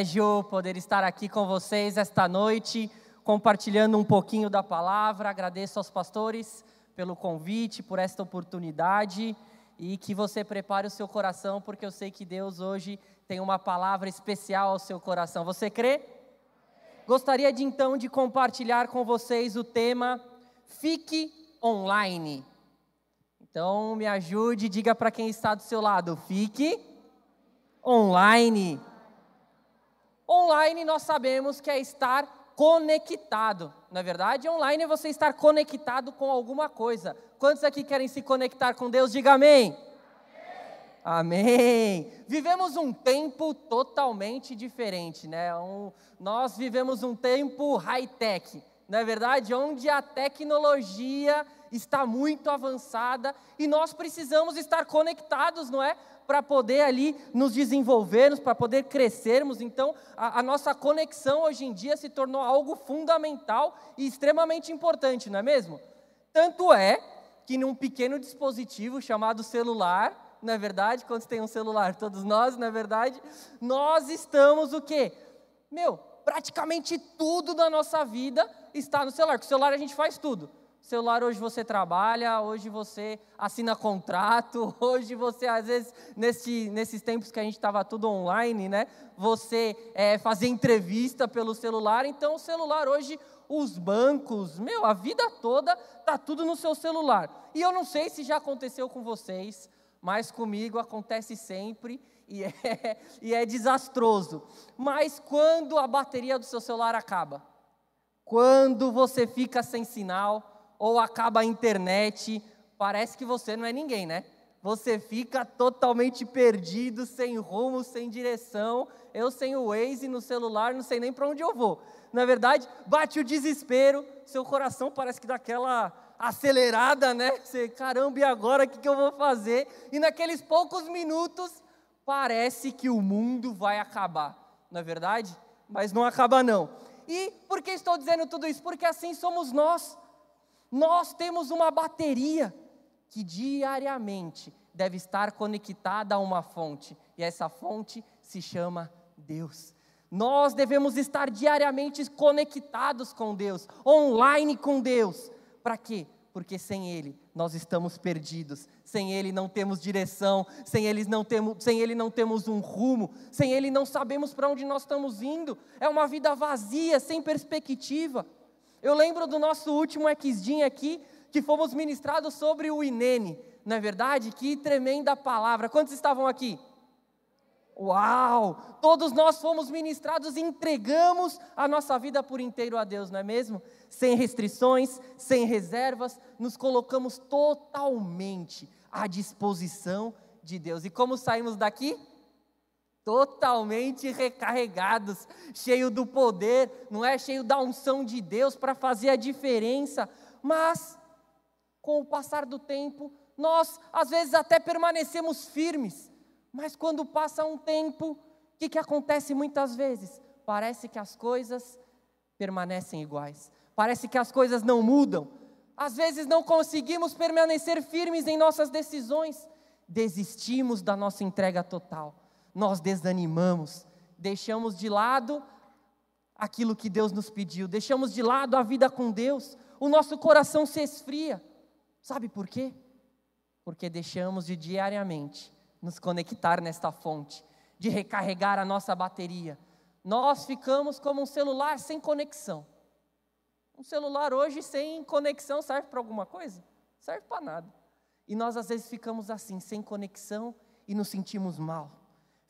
privilégio poder estar aqui com vocês esta noite, compartilhando um pouquinho da palavra. Agradeço aos pastores pelo convite, por esta oportunidade e que você prepare o seu coração, porque eu sei que Deus hoje tem uma palavra especial ao seu coração. Você crê? Gostaria de então de compartilhar com vocês o tema Fique online. Então me ajude, diga para quem está do seu lado, fique online. Online nós sabemos que é estar conectado. Na é verdade, online é você estar conectado com alguma coisa. Quantos aqui querem se conectar com Deus? Diga. Amém. amém. Vivemos um tempo totalmente diferente, né? Um, nós vivemos um tempo high-tech, não é verdade? Onde a tecnologia está muito avançada e nós precisamos estar conectados, não é? Para poder ali nos desenvolvermos, para poder crescermos. Então, a, a, nossa conexão hoje em dia se tornou algo fundamental e extremamente importante, não é mesmo? Tanto é que num pequeno dispositivo chamado celular, não é verdade? Quantos têm um celular? Todos nós, não é verdade? Nós estamos o quê? Meu, praticamente tudo da nossa vida está no celular. Com o celular a gente faz tudo celular hoje você trabalha, hoje você assina contrato, hoje você, às vezes, nesse, nesses tempos que a gente estava tudo online, né? Você é, fazia entrevista pelo celular, então o celular hoje, os bancos, meu, a vida toda tá tudo no seu celular. E eu não sei se já aconteceu com vocês, mas comigo acontece sempre e é, e é desastroso. Mas quando a bateria do seu celular acaba, quando você fica sem sinal, ou acaba a internet, parece que você não é ninguém, né? Você fica totalmente perdido, sem rumo, sem direção. Eu sem o Waze no celular, não sei nem para onde eu vou. Na verdade, bate o desespero, seu coração parece que dá aquela acelerada, né? Você, caramba, e agora o que, que eu vou fazer? E naqueles poucos minutos, parece que o mundo vai acabar, não é verdade? Mas não acaba não. E por que estou dizendo tudo isso? Porque assim somos nós. Nós temos uma bateria que diariamente deve estar conectada a uma fonte, e essa fonte se chama Deus. Nós devemos estar diariamente conectados com Deus, online com Deus. Para quê? Porque sem Ele nós estamos perdidos, sem Ele não temos direção, sem Ele não temos, sem Ele não temos um rumo, sem Ele não sabemos para onde nós estamos indo. É uma vida vazia, sem perspectiva. Eu lembro do nosso último Exdim aqui, que fomos ministrados sobre o Inene. Não é verdade? Que tremenda palavra. Quantos estavam aqui? Uau! Todos nós fomos ministrados e entregamos a nossa vida por inteiro a Deus, não é mesmo? Sem restrições, sem reservas, nos colocamos totalmente à disposição de Deus. E como saímos daqui? Totalmente recarregados, cheio do poder, não é? Cheio da unção de Deus para fazer a diferença, mas com o passar do tempo, nós às vezes até permanecemos firmes, mas quando passa um tempo, o que, que acontece muitas vezes? Parece que as coisas permanecem iguais, parece que as coisas não mudam, às vezes não conseguimos permanecer firmes em nossas decisões, desistimos da nossa entrega total nós desanimamos, deixamos de lado aquilo que Deus nos pediu, deixamos de lado a vida com Deus, o nosso coração se esfria. Sabe por quê? Porque deixamos de diariamente nos conectar nesta fonte, de recarregar a nossa bateria. Nós ficamos como um celular sem conexão. Um celular hoje sem conexão serve para alguma coisa? Serve para nada. E nós às vezes ficamos assim, sem conexão e nos sentimos mal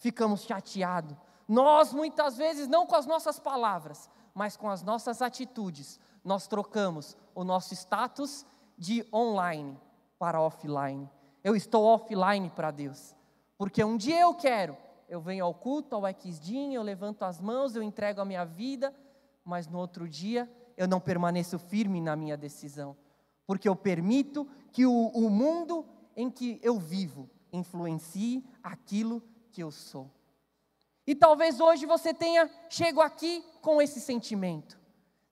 ficamos chateados. Nós, muitas vezes, não com as nossas palavras, mas com as nossas atitudes, nós trocamos o nosso status de online para offline. Eu estou offline para Deus, porque um dia eu quero, eu venho ao culto, ao Xdin, eu levanto as mãos, eu entrego a minha vida, mas no outro dia eu não permaneço firme na minha decisão, porque eu permito que o, o mundo em que eu vivo influencie aquilo que eu sou. E talvez hoje você tenha chego aqui com esse sentimento.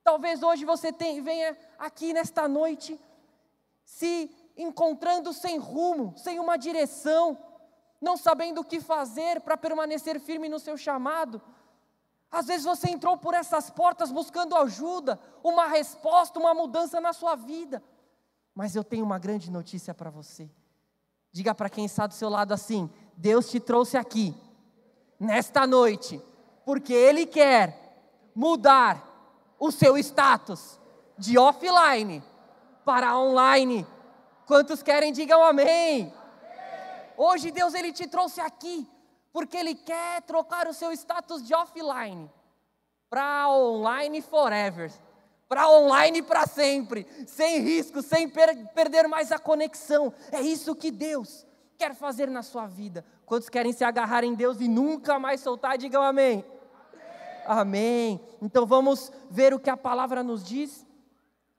Talvez hoje você tenha, venha aqui nesta noite se encontrando sem rumo, sem uma direção, não sabendo o que fazer para permanecer firme no seu chamado. Às vezes você entrou por essas portas buscando ajuda, uma resposta, uma mudança na sua vida. Mas eu tenho uma grande notícia para você. Diga para quem está do seu lado assim: Deus te trouxe aqui, nesta noite, porque Ele quer mudar o seu status de offline para online. Quantos querem, digam amém. Hoje Deus ele te trouxe aqui porque Ele quer trocar o seu status de offline para online forever, para online para sempre, sem risco, sem per perder mais a conexão. É isso que Deus quer fazer na sua vida. Quantos querem se agarrar em Deus e nunca mais soltar? Digam amém. Amém. amém. Então vamos ver o que a palavra nos diz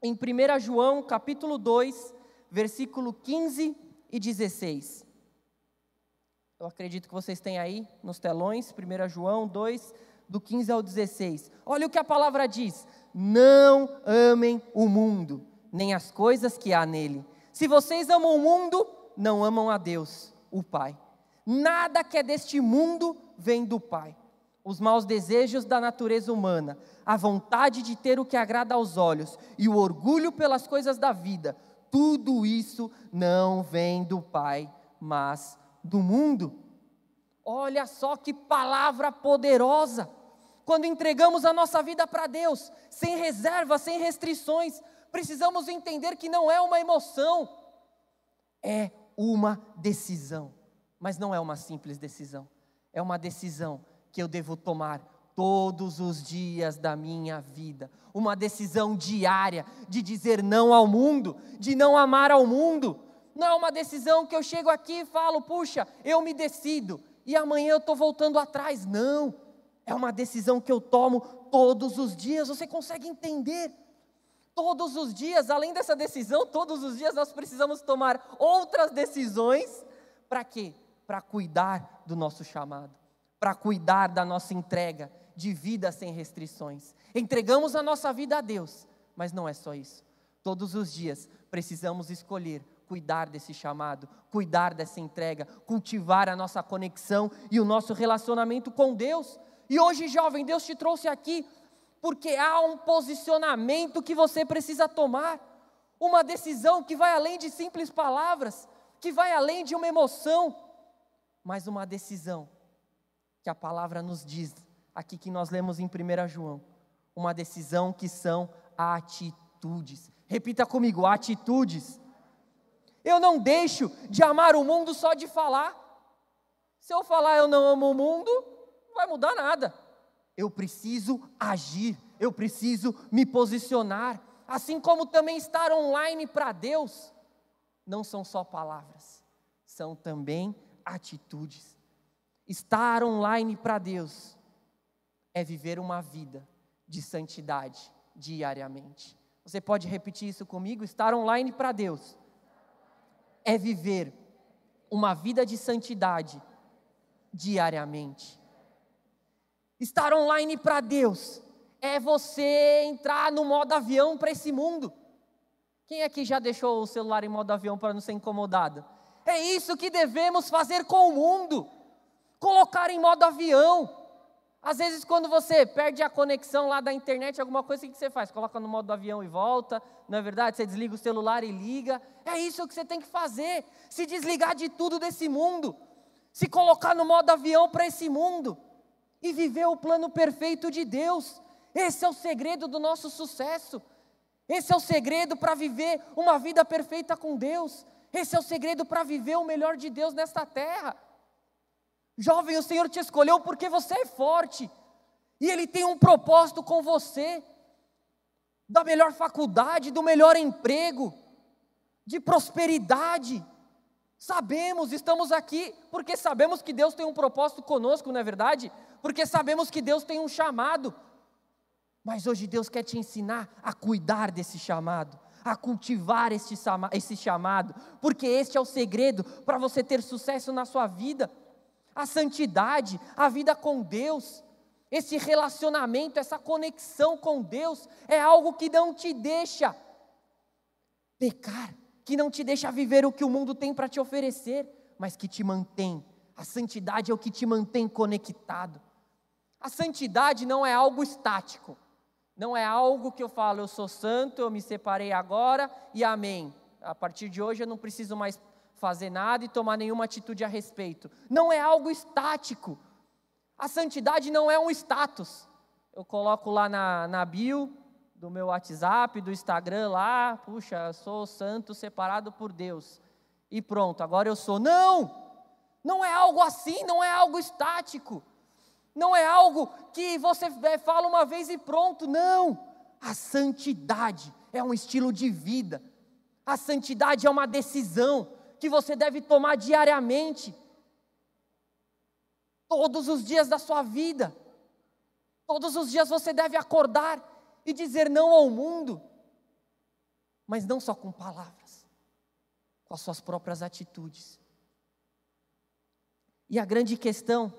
em 1 João, capítulo 2, versículo 15 e 16. Eu acredito que vocês têm aí nos telões, 1 João 2, do 15 ao 16. Olha o que a palavra diz: Não amem o mundo, nem as coisas que há nele. Se vocês amam o mundo, não amam a Deus, o Pai. Nada que é deste mundo vem do Pai. Os maus desejos da natureza humana, a vontade de ter o que agrada aos olhos e o orgulho pelas coisas da vida, tudo isso não vem do Pai, mas do mundo. Olha só que palavra poderosa! Quando entregamos a nossa vida para Deus, sem reserva, sem restrições, precisamos entender que não é uma emoção, é uma decisão. Mas não é uma simples decisão, é uma decisão que eu devo tomar todos os dias da minha vida. Uma decisão diária de dizer não ao mundo, de não amar ao mundo, não é uma decisão que eu chego aqui e falo, puxa, eu me decido e amanhã eu estou voltando atrás. Não, é uma decisão que eu tomo todos os dias. Você consegue entender? Todos os dias, além dessa decisão, todos os dias nós precisamos tomar outras decisões. Para quê? Para cuidar do nosso chamado, para cuidar da nossa entrega de vida sem restrições. Entregamos a nossa vida a Deus, mas não é só isso. Todos os dias precisamos escolher cuidar desse chamado, cuidar dessa entrega, cultivar a nossa conexão e o nosso relacionamento com Deus. E hoje, jovem, Deus te trouxe aqui porque há um posicionamento que você precisa tomar, uma decisão que vai além de simples palavras, que vai além de uma emoção, mas uma decisão que a palavra nos diz aqui que nós lemos em 1 João, uma decisão que são atitudes. Repita comigo: atitudes. Eu não deixo de amar o mundo só de falar. Se eu falar eu não amo o mundo, não vai mudar nada. Eu preciso agir, eu preciso me posicionar. Assim como também estar online para Deus, não são só palavras, são também atitudes. Estar online para Deus é viver uma vida de santidade diariamente. Você pode repetir isso comigo? Estar online para Deus é viver uma vida de santidade diariamente. Estar online para Deus é você entrar no modo avião para esse mundo. Quem aqui já deixou o celular em modo avião para não ser incomodado? É isso que devemos fazer com o mundo. Colocar em modo avião. Às vezes, quando você perde a conexão lá da internet, alguma coisa, o que você faz? Coloca no modo avião e volta, não é verdade? Você desliga o celular e liga. É isso que você tem que fazer. Se desligar de tudo desse mundo. Se colocar no modo avião para esse mundo. E viver o plano perfeito de Deus. Esse é o segredo do nosso sucesso. Esse é o segredo para viver uma vida perfeita com Deus. Esse é o segredo para viver o melhor de Deus nesta terra. Jovem, o Senhor te escolheu porque você é forte. E Ele tem um propósito com você. Da melhor faculdade, do melhor emprego, de prosperidade. Sabemos, estamos aqui porque sabemos que Deus tem um propósito conosco, não é verdade? Porque sabemos que Deus tem um chamado. Mas hoje Deus quer te ensinar a cuidar desse chamado, a cultivar esse, chamado, porque este é o segredo para você ter sucesso na sua vida a santidade, a vida com Deus, esse relacionamento, essa conexão com Deus, é algo que não te deixa pecar, que não te deixa viver o que o mundo tem para te oferecer, mas que te mantém. A santidade é o que te mantém conectado. A santidade não é algo estático. Não é algo que eu falo, eu sou santo, eu me separei agora e amém. A partir de hoje eu não preciso mais fazer nada e tomar nenhuma atitude a respeito. Não é algo estático. A santidade não é um status. Eu coloco lá na, na bio do meu WhatsApp, do Instagram lá, puxa, eu sou santo separado por Deus. E pronto, agora eu sou. Não! Não é algo assim, não é algo estático. Não é algo que você é, fala uma vez e pronto, não. A santidade é um estilo de vida. A santidade é uma decisão que você deve tomar diariamente. Todos os dias da sua vida. Todos os dias você deve acordar e dizer não ao mundo. Mas não só com palavras, com as suas próprias atitudes. E a grande questão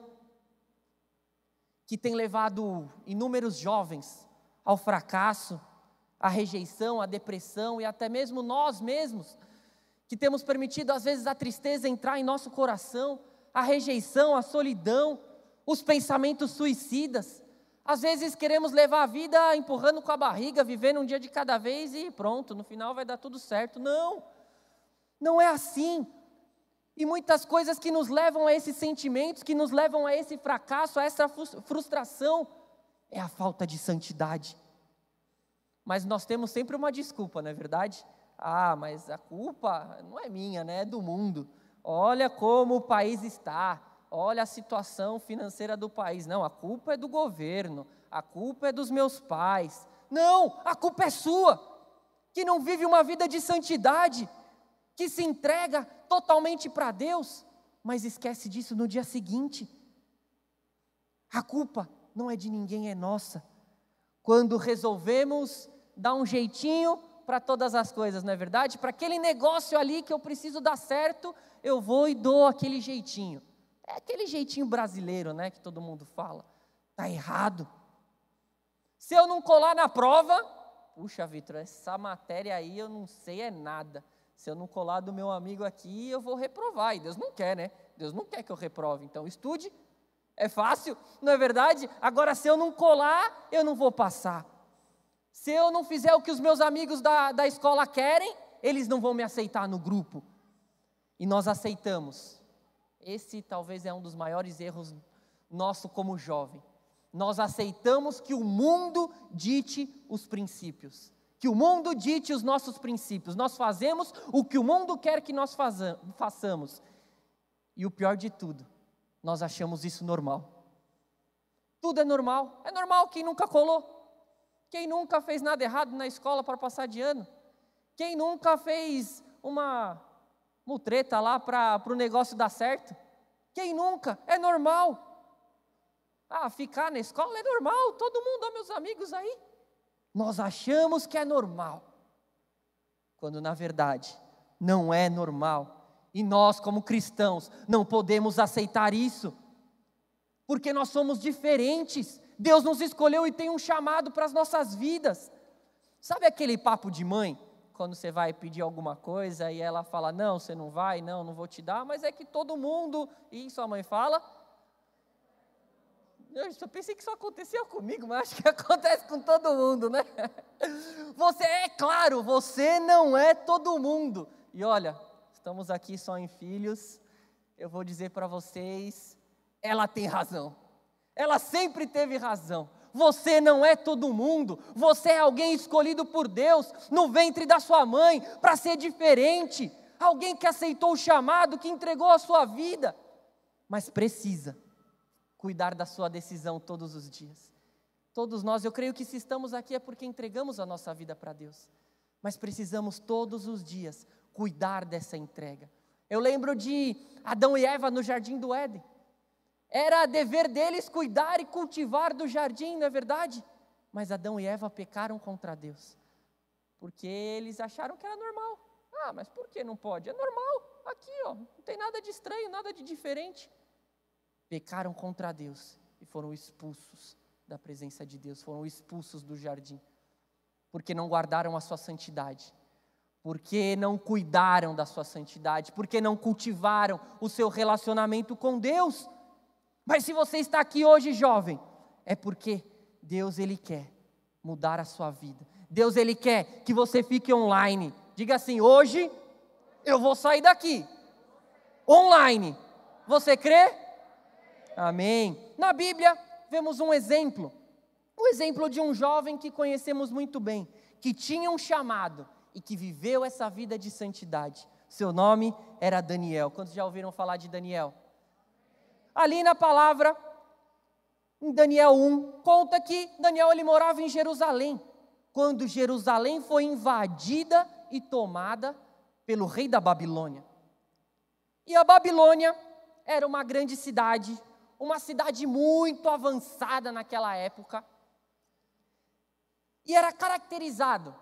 que tem levado inúmeros jovens ao fracasso, à rejeição, à depressão e até mesmo nós mesmos, que temos permitido às vezes a tristeza entrar em nosso coração, a rejeição, a solidão, os pensamentos suicidas. Às vezes queremos levar a vida empurrando com a barriga, vivendo um dia de cada vez e pronto, no final vai dar tudo certo. Não, não é assim. E muitas coisas que nos levam a esses sentimentos, que nos levam a esse fracasso, a essa frustração, é a falta de santidade. Mas nós temos sempre uma desculpa, não é verdade? Ah, mas a culpa não é minha, né? É do mundo. Olha como o país está. Olha a situação financeira do país. Não, a culpa é do governo. A culpa é dos meus pais. Não, a culpa é sua, que não vive uma vida de santidade que se entrega totalmente para Deus, mas esquece disso no dia seguinte. A culpa não é de ninguém, é nossa. Quando resolvemos dar um jeitinho para todas as coisas, não é verdade? Para aquele negócio ali que eu preciso dar certo, eu vou e dou aquele jeitinho. É aquele jeitinho brasileiro, né, que todo mundo fala. Tá errado. Se eu não colar na prova, puxa, Vitor, essa matéria aí eu não sei é nada. Se eu não colar do meu amigo aqui, eu vou reprovar. E Deus não quer, né? Deus não quer que eu reprove. Então, estude. É fácil, não é verdade? Agora, se eu não colar, eu não vou passar. Se eu não fizer o que os meus amigos da, da escola querem, eles não vão me aceitar no grupo. E nós aceitamos. Esse talvez é um dos maiores erros nosso como jovem. Nós aceitamos que o mundo dite os princípios que o mundo dite os nossos princípios. Nós fazemos o que o mundo quer que nós façamos. E o pior de tudo, nós achamos isso normal. Tudo é normal. É normal quem nunca colou. Quem nunca fez nada errado na escola para passar de ano. Quem nunca fez uma mutreta lá para o negócio dar certo. Quem nunca? É normal. Ah, ficar na escola é normal. Todo mundo, meus amigos aí. Nós achamos que é normal, quando na verdade não é normal. E nós, como cristãos, não podemos aceitar isso, porque nós somos diferentes. Deus nos escolheu e tem um chamado para as nossas vidas. Sabe aquele papo de mãe? Quando você vai pedir alguma coisa e ela fala: Não, você não vai, não, não vou te dar, mas é que todo mundo. E sua mãe fala: eu só pensei que isso acontecia comigo, mas acho que acontece com todo mundo, né? Você é claro, você não é todo mundo. E olha, estamos aqui só em filhos. Eu vou dizer para vocês, ela tem razão. Ela sempre teve razão. Você não é todo mundo. Você é alguém escolhido por Deus no ventre da sua mãe para ser diferente. Alguém que aceitou o chamado, que entregou a sua vida, mas precisa cuidar da sua decisão todos os dias. Todos nós, eu creio que se estamos aqui é porque entregamos a nossa vida para Deus, mas precisamos todos os dias cuidar dessa entrega. Eu lembro de Adão e Eva no jardim do Éden. Era dever deles cuidar e cultivar do jardim, não é verdade? Mas Adão e Eva pecaram contra Deus, porque eles acharam que era normal. Ah, mas por que não pode? É normal, aqui, ó, não tem nada de estranho, nada de diferente pecaram contra Deus e foram expulsos da presença de Deus, foram expulsos do jardim, porque não guardaram a sua santidade, porque não cuidaram da sua santidade, porque não cultivaram o seu relacionamento com Deus. Mas se você está aqui hoje, jovem, é porque Deus ele quer mudar a sua vida. Deus ele quer que você fique online. Diga assim: "Hoje eu vou sair daqui online". Você crê? Amém. Na Bíblia vemos um exemplo, um exemplo de um jovem que conhecemos muito bem, que tinha um chamado e que viveu essa vida de santidade. Seu nome era Daniel. Quantos já ouviram falar de Daniel? Ali na palavra, em Daniel 1, conta que Daniel ele morava em Jerusalém, quando Jerusalém foi invadida e tomada pelo rei da Babilônia. E a Babilônia era uma grande cidade, uma cidade muito avançada naquela época, e era caracterizado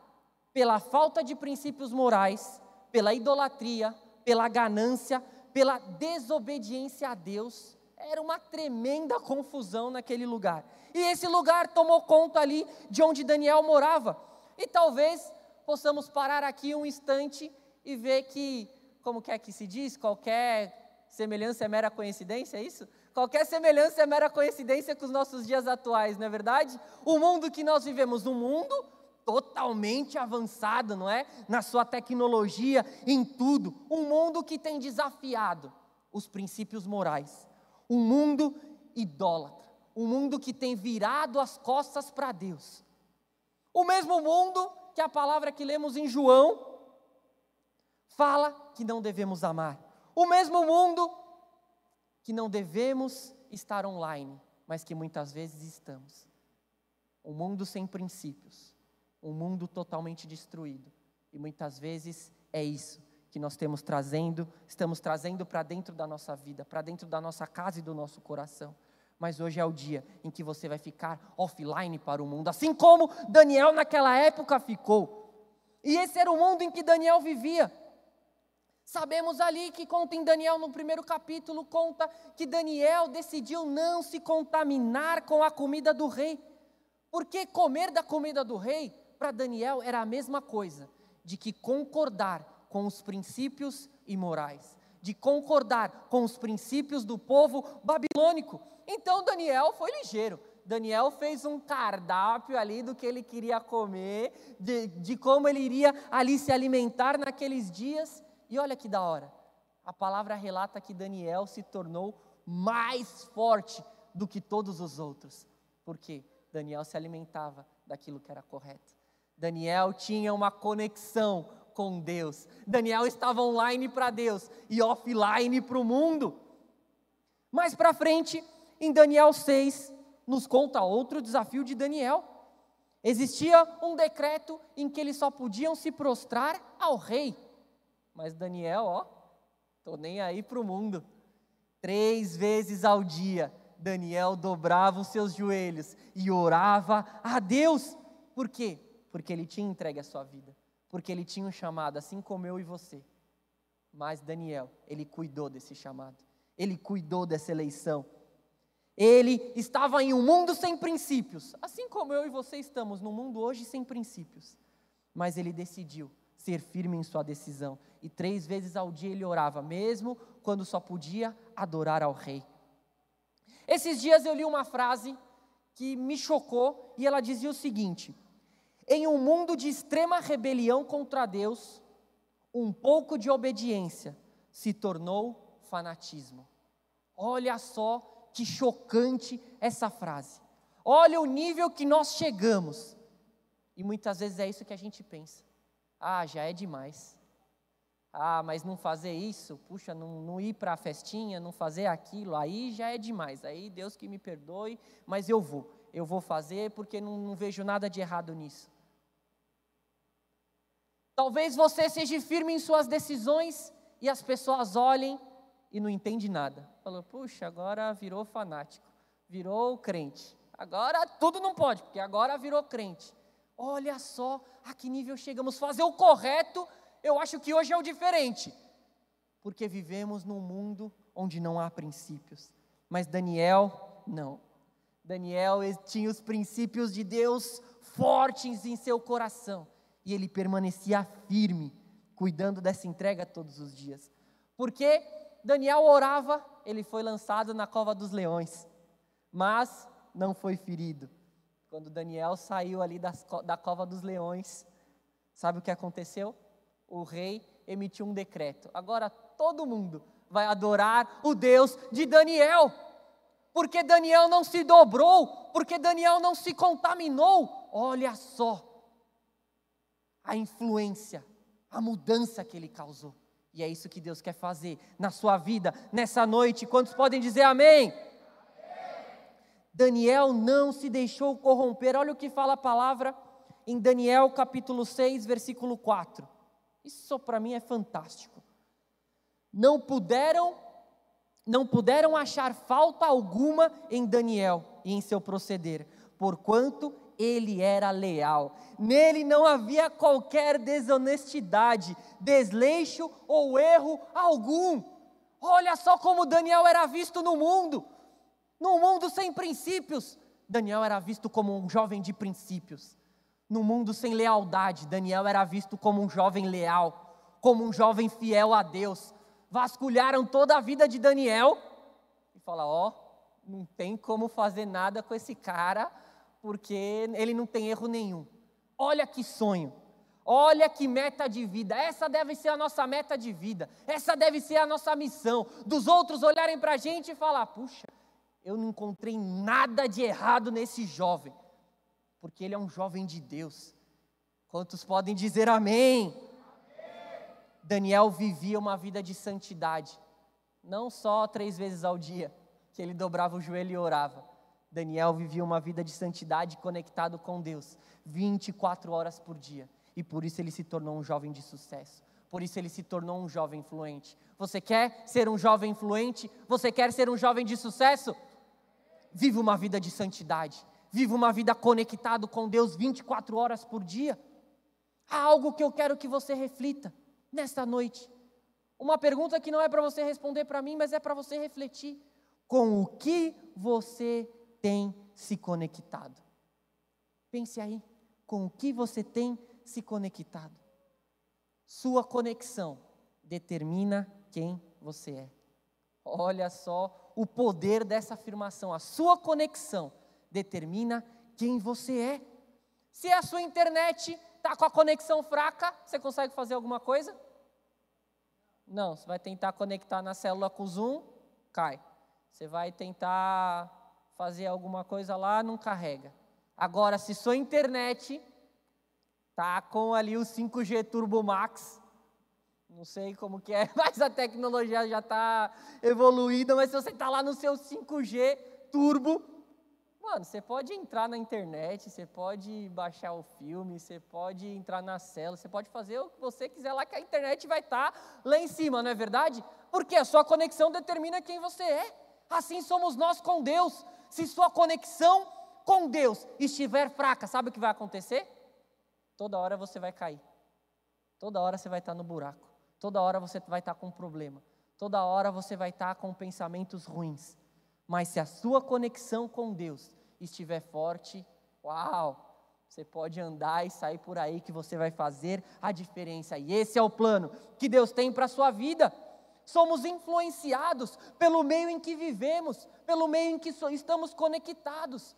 pela falta de princípios morais, pela idolatria, pela ganância, pela desobediência a Deus. Era uma tremenda confusão naquele lugar. E esse lugar tomou conta ali de onde Daniel morava. E talvez possamos parar aqui um instante e ver que, como que é que se diz, qualquer semelhança é mera coincidência, é isso? Qualquer semelhança é mera coincidência com os nossos dias atuais, não é verdade? O mundo que nós vivemos, um mundo totalmente avançado, não é? Na sua tecnologia, em tudo. Um mundo que tem desafiado os princípios morais. Um mundo idólatra. Um mundo que tem virado as costas para Deus. O mesmo mundo que a palavra que lemos em João fala que não devemos amar. O mesmo mundo que não devemos estar online, mas que muitas vezes estamos. Um mundo sem princípios um mundo totalmente destruído. E muitas vezes é isso que nós temos trazendo, estamos trazendo para dentro da nossa vida, para dentro da nossa casa e do nosso coração. Mas hoje é o dia em que você vai ficar offline para o mundo, assim como Daniel naquela época ficou. E esse era o mundo em que Daniel vivia. Sabemos ali que conta em Daniel no primeiro capítulo, conta que Daniel decidiu não se contaminar com a comida do rei. Porque comer da comida do rei para Daniel era a mesma coisa, de que concordar com os princípios imorais, de concordar com os princípios do povo babilônico. Então Daniel foi ligeiro. Daniel fez um cardápio ali do que ele queria comer, de, de como ele iria ali se alimentar naqueles dias. E olha que da hora, a palavra relata que Daniel se tornou mais forte do que todos os outros. Por quê? Daniel se alimentava daquilo que era correto. Daniel tinha uma conexão com Deus. Daniel estava online para Deus e offline para o mundo. Mais para frente, em Daniel 6, nos conta outro desafio de Daniel. Existia um decreto em que eles só podiam se prostrar ao rei. Mas Daniel, ó, tô nem aí para o mundo. Três vezes ao dia, Daniel dobrava os seus joelhos e orava a Deus. Por quê? Porque ele tinha entregue a sua vida, porque ele tinha um chamado, assim como eu e você. Mas Daniel, ele cuidou desse chamado, ele cuidou dessa eleição. Ele estava em um mundo sem princípios, assim como eu e você estamos num mundo hoje sem princípios. Mas ele decidiu ser firme em sua decisão. E três vezes ao dia ele orava, mesmo quando só podia adorar ao rei. Esses dias eu li uma frase que me chocou e ela dizia o seguinte: em um mundo de extrema rebelião contra Deus, um pouco de obediência se tornou fanatismo. Olha só que chocante essa frase. Olha o nível que nós chegamos. E muitas vezes é isso que a gente pensa. Ah, já é demais. Ah, mas não fazer isso, puxa, não, não ir para a festinha, não fazer aquilo, aí já é demais. Aí Deus que me perdoe, mas eu vou. Eu vou fazer porque não, não vejo nada de errado nisso. Talvez você seja firme em suas decisões e as pessoas olhem e não entendem nada. Falou, puxa, agora virou fanático, virou crente. Agora tudo não pode, porque agora virou crente. Olha só a que nível chegamos. Fazer o correto, eu acho que hoje é o diferente. Porque vivemos num mundo onde não há princípios. Mas Daniel, não. Daniel tinha os princípios de Deus fortes em seu coração e ele permanecia firme, cuidando dessa entrega todos os dias. Porque Daniel orava, ele foi lançado na cova dos leões. Mas não foi ferido. Quando Daniel saiu ali das, da cova dos leões, sabe o que aconteceu? O rei emitiu um decreto. Agora todo mundo vai adorar o Deus de Daniel. Porque Daniel não se dobrou, porque Daniel não se contaminou. Olha só a influência, a mudança que ele causou. E é isso que Deus quer fazer na sua vida, nessa noite. Quantos podem dizer amém? Daniel não se deixou corromper. Olha o que fala a palavra em Daniel capítulo 6, versículo 4. Isso para mim é fantástico. Não puderam não puderam achar falta alguma em Daniel e em seu proceder, porquanto ele era leal. Nele não havia qualquer desonestidade, desleixo ou erro algum. Olha só como Daniel era visto no mundo. No mundo sem princípios, Daniel era visto como um jovem de princípios. No mundo sem lealdade, Daniel era visto como um jovem leal, como um jovem fiel a Deus. Vasculharam toda a vida de Daniel e falaram: Ó, oh, não tem como fazer nada com esse cara, porque ele não tem erro nenhum. Olha que sonho, olha que meta de vida. Essa deve ser a nossa meta de vida, essa deve ser a nossa missão. Dos outros olharem para a gente e falar: puxa, eu não encontrei nada de errado nesse jovem, porque ele é um jovem de Deus. Quantos podem dizer amém? Daniel vivia uma vida de santidade, não só três vezes ao dia, que ele dobrava o joelho e orava. Daniel vivia uma vida de santidade conectado com Deus, 24 horas por dia, e por isso ele se tornou um jovem de sucesso. Por isso ele se tornou um jovem influente. Você quer ser um jovem influente? Você quer ser um jovem de sucesso? Viva uma vida de santidade. Viva uma vida conectado com Deus 24 horas por dia. Há algo que eu quero que você reflita nesta noite. Uma pergunta que não é para você responder para mim, mas é para você refletir. Com o que você tem se conectado? Pense aí, com o que você tem se conectado? Sua conexão determina quem você é. Olha só o poder dessa afirmação. A sua conexão determina quem você é. Se a sua internet está com a conexão fraca, você consegue fazer alguma coisa? Não, você vai tentar conectar na célula com Zoom, cai. Você vai tentar fazer alguma coisa lá, não carrega. Agora, se sua internet tá com ali o 5G Turbo Max, não sei como que é, mas a tecnologia já está evoluída, mas se você está lá no seu 5G turbo, mano, você pode entrar na internet, você pode baixar o filme, você pode entrar na cela, você pode fazer o que você quiser lá, que a internet vai estar tá lá em cima, não é verdade? Porque a sua conexão determina quem você é. Assim somos nós com Deus. Se sua conexão com Deus estiver fraca, sabe o que vai acontecer? Toda hora você vai cair. Toda hora você vai estar no buraco. Toda hora você vai estar com um problema. Toda hora você vai estar com pensamentos ruins. Mas se a sua conexão com Deus estiver forte, uau! Você pode andar e sair por aí que você vai fazer a diferença. E esse é o plano que Deus tem para a sua vida. Somos influenciados pelo meio em que vivemos, pelo meio em que estamos conectados.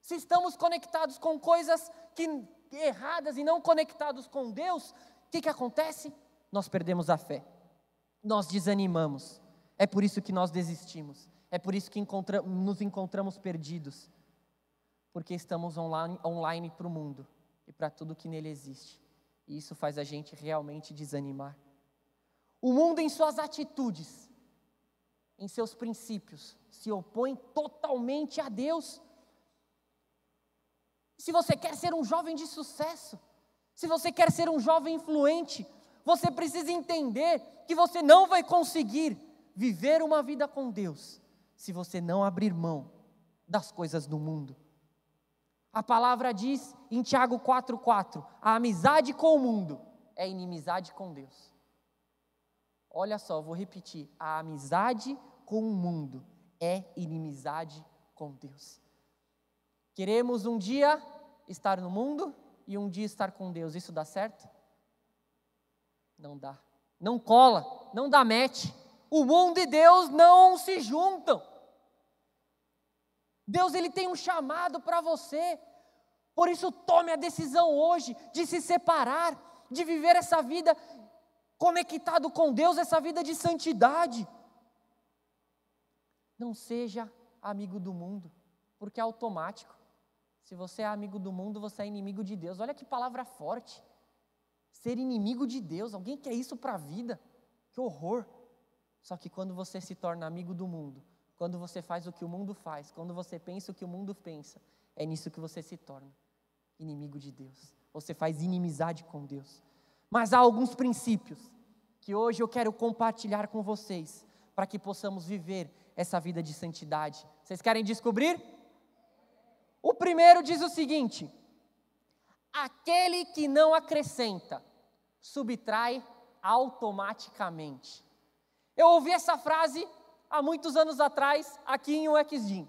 Se estamos conectados com coisas que, erradas e não conectados com Deus, o que, que acontece? Nós perdemos a fé, nós desanimamos. É por isso que nós desistimos, é por isso que encontra, nos encontramos perdidos, porque estamos online, online para o mundo e para tudo que nele existe. E isso faz a gente realmente desanimar. O mundo, em suas atitudes, em seus princípios, se opõe totalmente a Deus. Se você quer ser um jovem de sucesso, se você quer ser um jovem influente, você precisa entender que você não vai conseguir viver uma vida com Deus se você não abrir mão das coisas do mundo. A palavra diz em Tiago 4,4: a amizade com o mundo é inimizade com Deus. Olha só, vou repetir: a amizade com o mundo é inimizade com Deus. Queremos um dia estar no mundo e um dia estar com Deus, isso dá certo? Não dá. Não cola, não dá match. O mundo e Deus não se juntam. Deus ele tem um chamado para você. Por isso tome a decisão hoje de se separar, de viver essa vida conectado com Deus, essa vida de santidade. Não seja amigo do mundo, porque é automático. Se você é amigo do mundo, você é inimigo de Deus. Olha que palavra forte. Ser inimigo de Deus, alguém quer isso para a vida? Que horror! Só que quando você se torna amigo do mundo, quando você faz o que o mundo faz, quando você pensa o que o mundo pensa, é nisso que você se torna inimigo de Deus. Você faz inimizade com Deus. Mas há alguns princípios que hoje eu quero compartilhar com vocês, para que possamos viver essa vida de santidade. Vocês querem descobrir? O primeiro diz o seguinte: aquele que não acrescenta, subtrai automaticamente. Eu ouvi essa frase há muitos anos atrás, aqui em UXGym.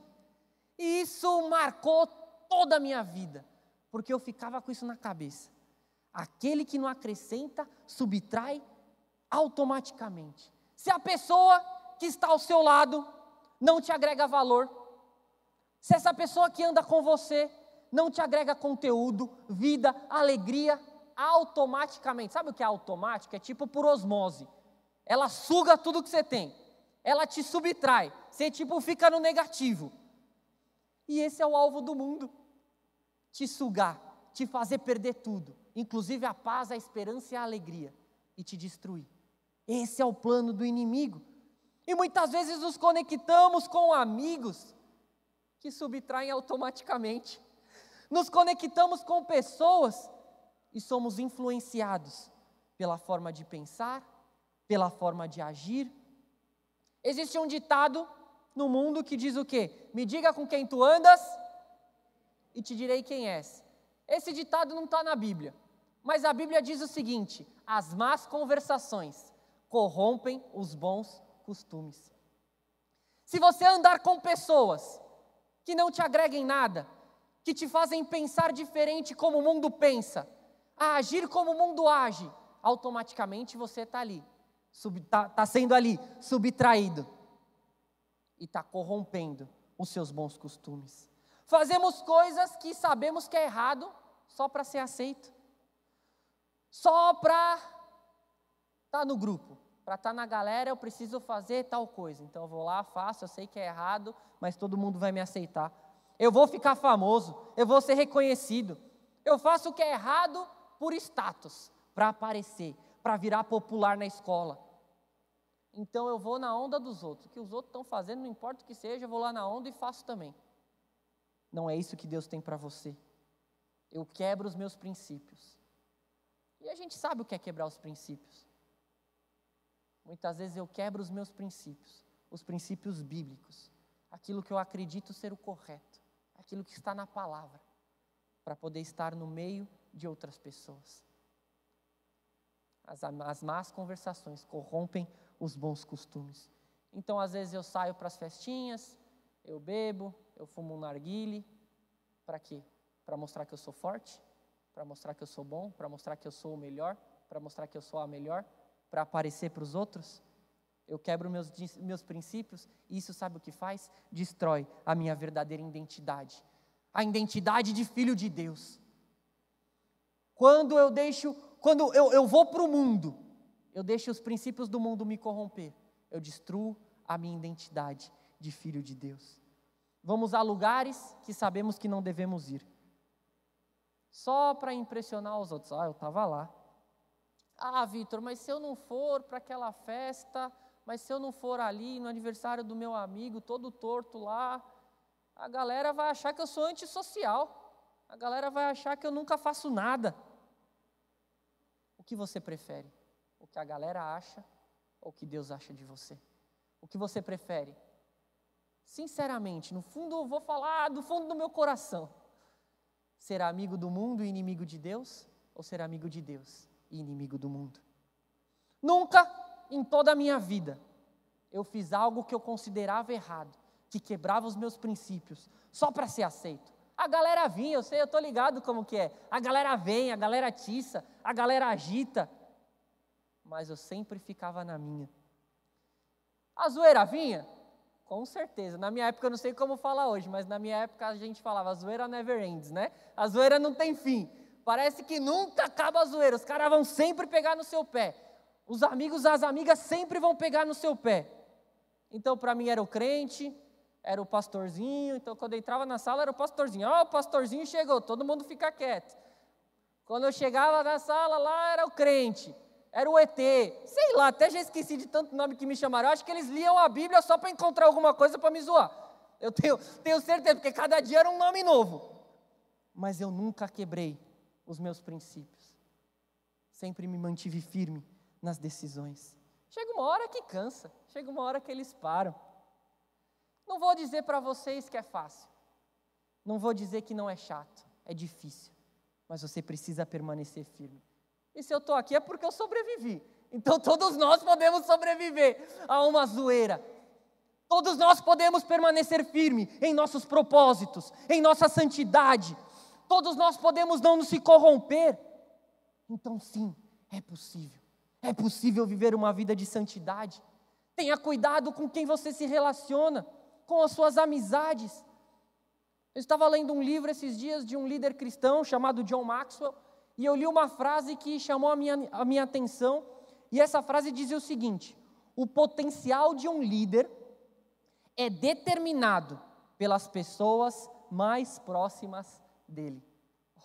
E isso marcou toda a minha vida, porque eu ficava com isso na cabeça. Aquele que não acrescenta, subtrai automaticamente. Se a pessoa que está ao seu lado não te agrega valor, se essa pessoa que anda com você não te agrega conteúdo, vida, alegria, automaticamente. Sabe o que é automático? É tipo por osmose. Ela suga tudo que você tem. Ela te subtrai. Você tipo fica no negativo. E esse é o alvo do mundo. Te sugar, te fazer perder tudo, inclusive a paz, a esperança e a alegria e te destruir. Esse é o plano do inimigo. E muitas vezes nos conectamos com amigos que subtraem automaticamente nos conectamos com pessoas e somos influenciados pela forma de pensar, pela forma de agir. Existe um ditado no mundo que diz o quê? Me diga com quem tu andas e te direi quem és. Esse ditado não está na Bíblia, mas a Bíblia diz o seguinte: as más conversações corrompem os bons costumes. Se você andar com pessoas que não te agreguem nada, que te fazem pensar diferente como o mundo pensa, a agir como o mundo age, automaticamente você está ali, está tá sendo ali subtraído. E está corrompendo os seus bons costumes. Fazemos coisas que sabemos que é errado só para ser aceito, só para estar tá no grupo, para estar tá na galera eu preciso fazer tal coisa. Então eu vou lá, faço, eu sei que é errado, mas todo mundo vai me aceitar eu vou ficar famoso, eu vou ser reconhecido. Eu faço o que é errado por status, para aparecer, para virar popular na escola. Então eu vou na onda dos outros. O que os outros estão fazendo, não importa o que seja, eu vou lá na onda e faço também. Não é isso que Deus tem para você. Eu quebro os meus princípios. E a gente sabe o que é quebrar os princípios. Muitas vezes eu quebro os meus princípios, os princípios bíblicos, aquilo que eu acredito ser o correto aquilo que está na palavra, para poder estar no meio de outras pessoas. As, as más conversações corrompem os bons costumes. Então, às vezes, eu saio para as festinhas, eu bebo, eu fumo um narguile. Para quê? Para mostrar que eu sou forte, para mostrar que eu sou bom, para mostrar que eu sou o melhor, para mostrar que eu sou a melhor, para aparecer para os outros eu quebro meus, meus princípios, e isso sabe o que faz? Destrói a minha verdadeira identidade, a identidade de filho de Deus. Quando eu deixo, quando eu, eu vou para o mundo, eu deixo os princípios do mundo me corromper, eu destruo a minha identidade de filho de Deus. Vamos a lugares que sabemos que não devemos ir, só para impressionar os outros. Ah, eu estava lá. Ah, Vitor, mas se eu não for para aquela festa, mas se eu não for ali no aniversário do meu amigo, todo torto lá, a galera vai achar que eu sou antissocial. A galera vai achar que eu nunca faço nada. O que você prefere? O que a galera acha ou o que Deus acha de você? O que você prefere? Sinceramente, no fundo eu vou falar do fundo do meu coração. Ser amigo do mundo e inimigo de Deus ou ser amigo de Deus e inimigo do mundo? Nunca em toda a minha vida, eu fiz algo que eu considerava errado, que quebrava os meus princípios, só para ser aceito. A galera vinha, eu sei, eu estou ligado como que é. A galera vem, a galera atiça, a galera agita. Mas eu sempre ficava na minha. A zoeira vinha? Com certeza. Na minha época, eu não sei como falar hoje, mas na minha época a gente falava, a zoeira never ends, né? A zoeira não tem fim. Parece que nunca acaba a zoeira. Os caras vão sempre pegar no seu pé. Os amigos, as amigas sempre vão pegar no seu pé. Então, para mim, era o crente, era o pastorzinho. Então, quando eu entrava na sala, era o pastorzinho. Ó, oh, o pastorzinho chegou, todo mundo fica quieto. Quando eu chegava na sala, lá era o crente era o ET, sei lá, até já esqueci de tanto nome que me chamaram. Eu acho que eles liam a Bíblia só para encontrar alguma coisa para me zoar. Eu tenho, tenho certeza, porque cada dia era um nome novo. Mas eu nunca quebrei os meus princípios. Sempre me mantive firme nas decisões. Chega uma hora que cansa, chega uma hora que eles param. Não vou dizer para vocês que é fácil. Não vou dizer que não é chato, é difícil. Mas você precisa permanecer firme. E se eu estou aqui é porque eu sobrevivi. Então todos nós podemos sobreviver a uma zoeira. Todos nós podemos permanecer firme em nossos propósitos, em nossa santidade. Todos nós podemos não nos corromper. Então sim, é possível. É possível viver uma vida de santidade. Tenha cuidado com quem você se relaciona, com as suas amizades. Eu estava lendo um livro esses dias de um líder cristão chamado John Maxwell e eu li uma frase que chamou a minha, a minha atenção, e essa frase dizia o seguinte: o potencial de um líder é determinado pelas pessoas mais próximas dele.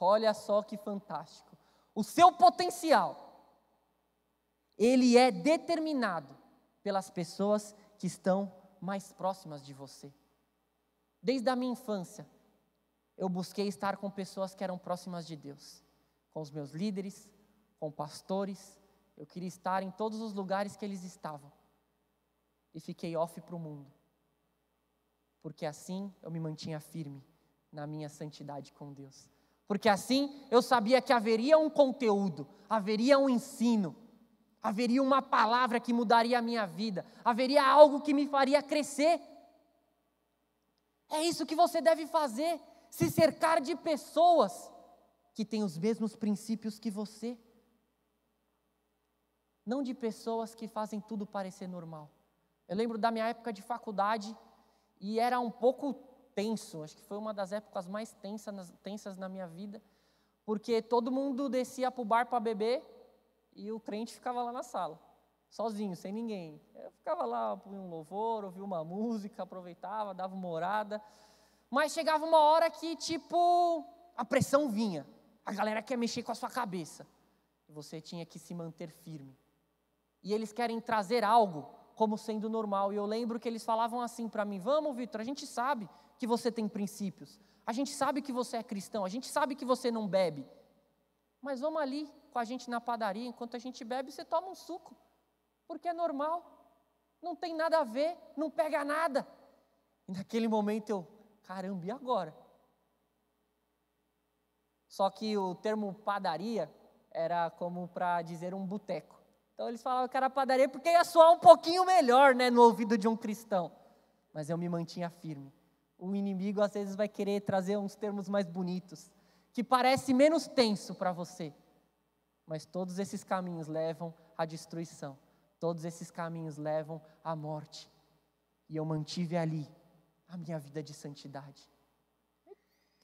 Olha só que fantástico. O seu potencial, ele é determinado pelas pessoas que estão mais próximas de você. Desde a minha infância, eu busquei estar com pessoas que eram próximas de Deus com os meus líderes, com pastores. Eu queria estar em todos os lugares que eles estavam. E fiquei off para o mundo. Porque assim eu me mantinha firme na minha santidade com Deus. Porque assim eu sabia que haveria um conteúdo, haveria um ensino, haveria uma palavra que mudaria a minha vida, haveria algo que me faria crescer. É isso que você deve fazer, se cercar de pessoas que têm os mesmos princípios que você. Não de pessoas que fazem tudo parecer normal. Eu lembro da minha época de faculdade e era um pouco tenso, acho que foi uma das épocas mais tensas, tensas na minha vida, porque todo mundo descia para o bar para beber e o crente ficava lá na sala, sozinho, sem ninguém. Eu ficava lá, ouvia um louvor, ouvia uma música, aproveitava, dava uma orada, mas chegava uma hora que, tipo, a pressão vinha. A galera quer mexer com a sua cabeça. Você tinha que se manter firme. E eles querem trazer algo como sendo normal. E eu lembro que eles falavam assim para mim: Vamos, Vitor, a gente sabe que você tem princípios. A gente sabe que você é cristão. A gente sabe que você não bebe. Mas vamos ali com a gente na padaria. Enquanto a gente bebe, você toma um suco. Porque é normal. Não tem nada a ver. Não pega nada. E naquele momento eu, caramba, e agora? Só que o termo padaria era como para dizer um boteco. Então eles falavam que era padaria porque ia soar um pouquinho melhor né, no ouvido de um cristão. Mas eu me mantinha firme. O inimigo às vezes vai querer trazer uns termos mais bonitos, que parece menos tenso para você. Mas todos esses caminhos levam à destruição. Todos esses caminhos levam à morte. E eu mantive ali a minha vida de santidade.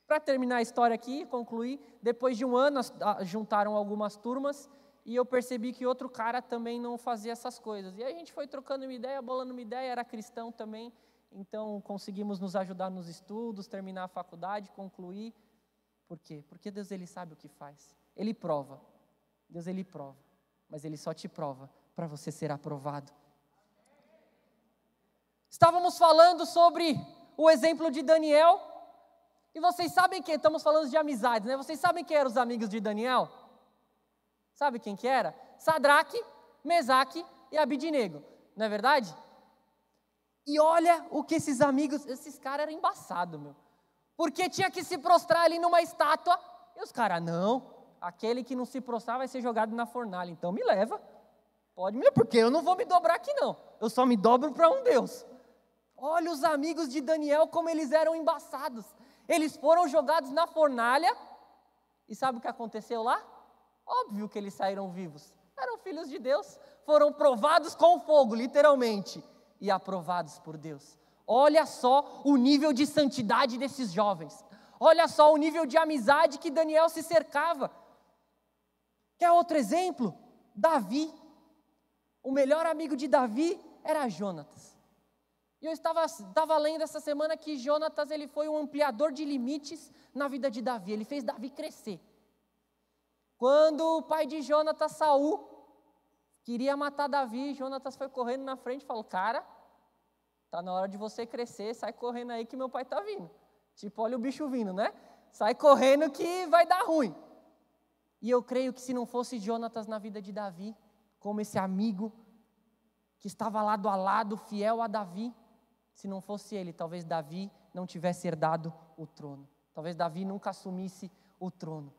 Para terminar a história aqui, concluir, depois de um ano juntaram algumas turmas e eu percebi que outro cara também não fazia essas coisas. E a gente foi trocando uma ideia, bolando uma ideia, era cristão também, então conseguimos nos ajudar nos estudos, terminar a faculdade, concluir. Por quê? Porque Deus ele sabe o que faz. Ele prova. Deus ele prova, mas ele só te prova para você ser aprovado. Estávamos falando sobre o exemplo de Daniel, e vocês sabem quem? Estamos falando de amizades, né? Vocês sabem quem eram os amigos de Daniel? Sabe quem que era? Sadraque, Mesaque e Abidinego, não é verdade? E olha o que esses amigos, esses caras eram embaçados, meu. Porque tinha que se prostrar ali numa estátua, e os caras, não, aquele que não se prostrar vai ser jogado na fornalha, então me leva. Pode me levar, porque eu não vou me dobrar aqui não. Eu só me dobro para um Deus. Olha os amigos de Daniel como eles eram embaçados. Eles foram jogados na fornalha, e sabe o que aconteceu lá? Óbvio que eles saíram vivos. Eram filhos de Deus, foram provados com fogo, literalmente, e aprovados por Deus. Olha só o nível de santidade desses jovens. Olha só o nível de amizade que Daniel se cercava. Quer outro exemplo? Davi. O melhor amigo de Davi era Jonatas. E eu estava, estava lendo essa semana que Jonatas ele foi um ampliador de limites na vida de Davi. Ele fez Davi crescer. Quando o pai de Jonatas, Saul, queria matar Davi, Jonatas foi correndo na frente e falou: Cara, tá na hora de você crescer, sai correndo aí que meu pai está vindo. Tipo, olha o bicho vindo, né? Sai correndo que vai dar ruim. E eu creio que se não fosse Jonatas na vida de Davi, como esse amigo que estava lado a lado, fiel a Davi, se não fosse ele, talvez Davi não tivesse herdado o trono. Talvez Davi nunca assumisse o trono.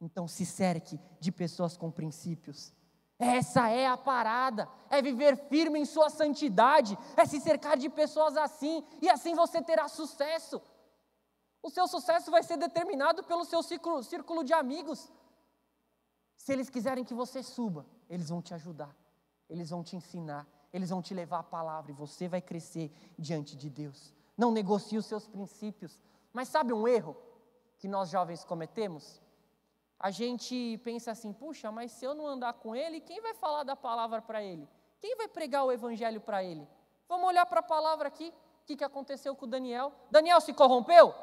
Então se cerque de pessoas com princípios. Essa é a parada, é viver firme em sua santidade, é se cercar de pessoas assim, e assim você terá sucesso. O seu sucesso vai ser determinado pelo seu círculo, círculo de amigos. Se eles quiserem que você suba, eles vão te ajudar, eles vão te ensinar, eles vão te levar a palavra e você vai crescer diante de Deus. Não negocie os seus princípios. Mas sabe um erro que nós jovens cometemos? A gente pensa assim: puxa, mas se eu não andar com ele, quem vai falar da palavra para ele? Quem vai pregar o evangelho para ele? Vamos olhar para a palavra aqui. O que, que aconteceu com Daniel? Daniel se corrompeu?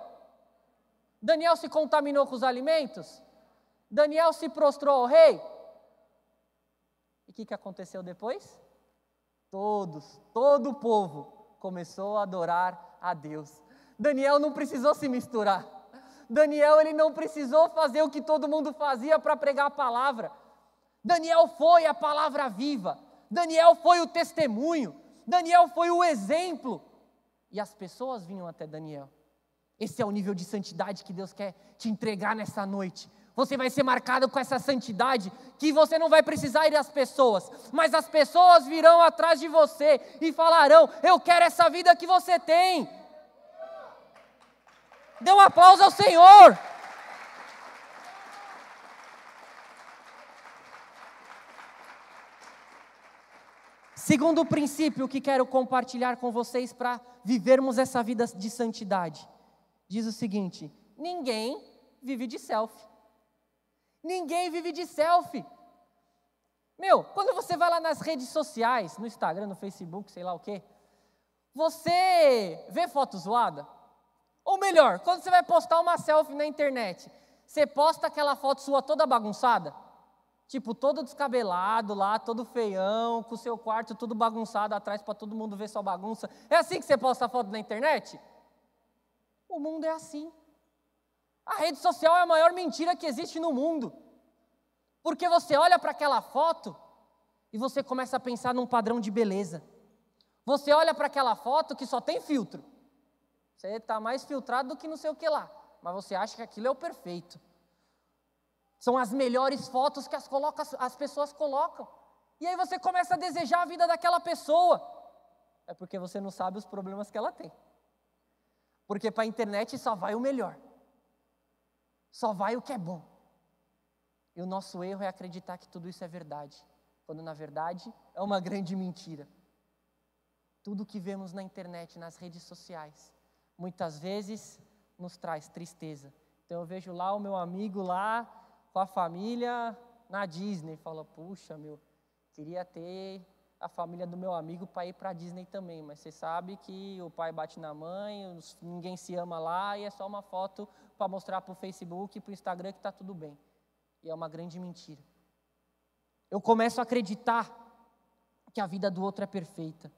Daniel se contaminou com os alimentos? Daniel se prostrou ao rei? E o que, que aconteceu depois? Todos, todo o povo começou a adorar a Deus. Daniel não precisou se misturar. Daniel ele não precisou fazer o que todo mundo fazia para pregar a palavra. Daniel foi a palavra viva. Daniel foi o testemunho. Daniel foi o exemplo. E as pessoas vinham até Daniel. Esse é o nível de santidade que Deus quer te entregar nessa noite. Você vai ser marcado com essa santidade que você não vai precisar ir às pessoas, mas as pessoas virão atrás de você e falarão: Eu quero essa vida que você tem. Dê um aplauso ao Senhor. Segundo princípio que quero compartilhar com vocês para vivermos essa vida de santidade diz o seguinte: ninguém vive de selfie. Ninguém vive de selfie. Meu, quando você vai lá nas redes sociais, no Instagram, no Facebook, sei lá o quê, você vê foto zoada? Melhor, quando você vai postar uma selfie na internet, você posta aquela foto sua toda bagunçada? Tipo, todo descabelado lá, todo feião, com o seu quarto tudo bagunçado atrás para todo mundo ver sua bagunça. É assim que você posta a foto na internet? O mundo é assim. A rede social é a maior mentira que existe no mundo. Porque você olha para aquela foto e você começa a pensar num padrão de beleza. Você olha para aquela foto que só tem filtro. Você está mais filtrado do que não sei o que lá. Mas você acha que aquilo é o perfeito. São as melhores fotos que as, coloca, as pessoas colocam. E aí você começa a desejar a vida daquela pessoa. É porque você não sabe os problemas que ela tem. Porque para a internet só vai o melhor. Só vai o que é bom. E o nosso erro é acreditar que tudo isso é verdade, quando na verdade é uma grande mentira. Tudo que vemos na internet, nas redes sociais, muitas vezes nos traz tristeza. Então eu vejo lá o meu amigo lá com a família na Disney, fala: "Puxa, meu, queria ter a família do meu amigo para ir para a Disney também, mas você sabe que o pai bate na mãe, ninguém se ama lá e é só uma foto para mostrar para o Facebook e para o Instagram que está tudo bem. E é uma grande mentira. Eu começo a acreditar que a vida do outro é perfeita.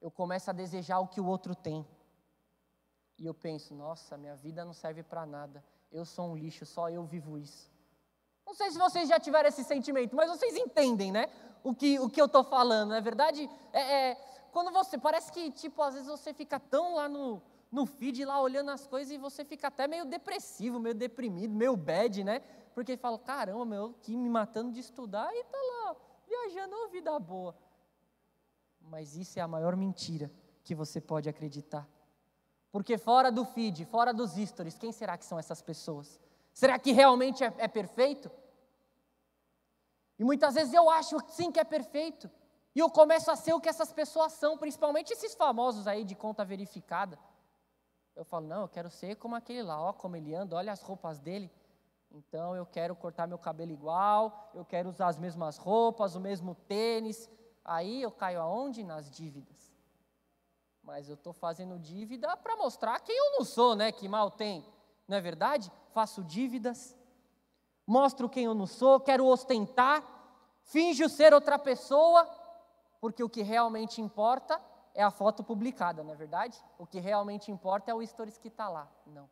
Eu começo a desejar o que o outro tem. E eu penso, nossa, minha vida não serve para nada. Eu sou um lixo, só eu vivo isso. Não sei se vocês já tiveram esse sentimento, mas vocês entendem, né? O que, o que eu estou falando, não é verdade? É, é, quando você, parece que, tipo, às vezes você fica tão lá no, no feed, lá olhando as coisas e você fica até meio depressivo, meio deprimido, meio bad, né? Porque fala, caramba, meu, que me matando de estudar e tá lá, viajando, uma vida boa. Mas isso é a maior mentira que você pode acreditar. Porque fora do feed, fora dos stories, quem será que são essas pessoas? Será que realmente é, é perfeito? E muitas vezes eu acho sim que é perfeito. E eu começo a ser o que essas pessoas são, principalmente esses famosos aí de conta verificada. Eu falo, não, eu quero ser como aquele lá, ó, como ele anda, olha as roupas dele. Então eu quero cortar meu cabelo igual, eu quero usar as mesmas roupas, o mesmo tênis. Aí eu caio aonde? Nas dívidas. Mas eu estou fazendo dívida para mostrar quem eu não sou, né? Que mal tem. Não é verdade? Faço dívidas, mostro quem eu não sou, quero ostentar, finjo ser outra pessoa porque o que realmente importa é a foto publicada, não é verdade? O que realmente importa é o stories que está lá. Não.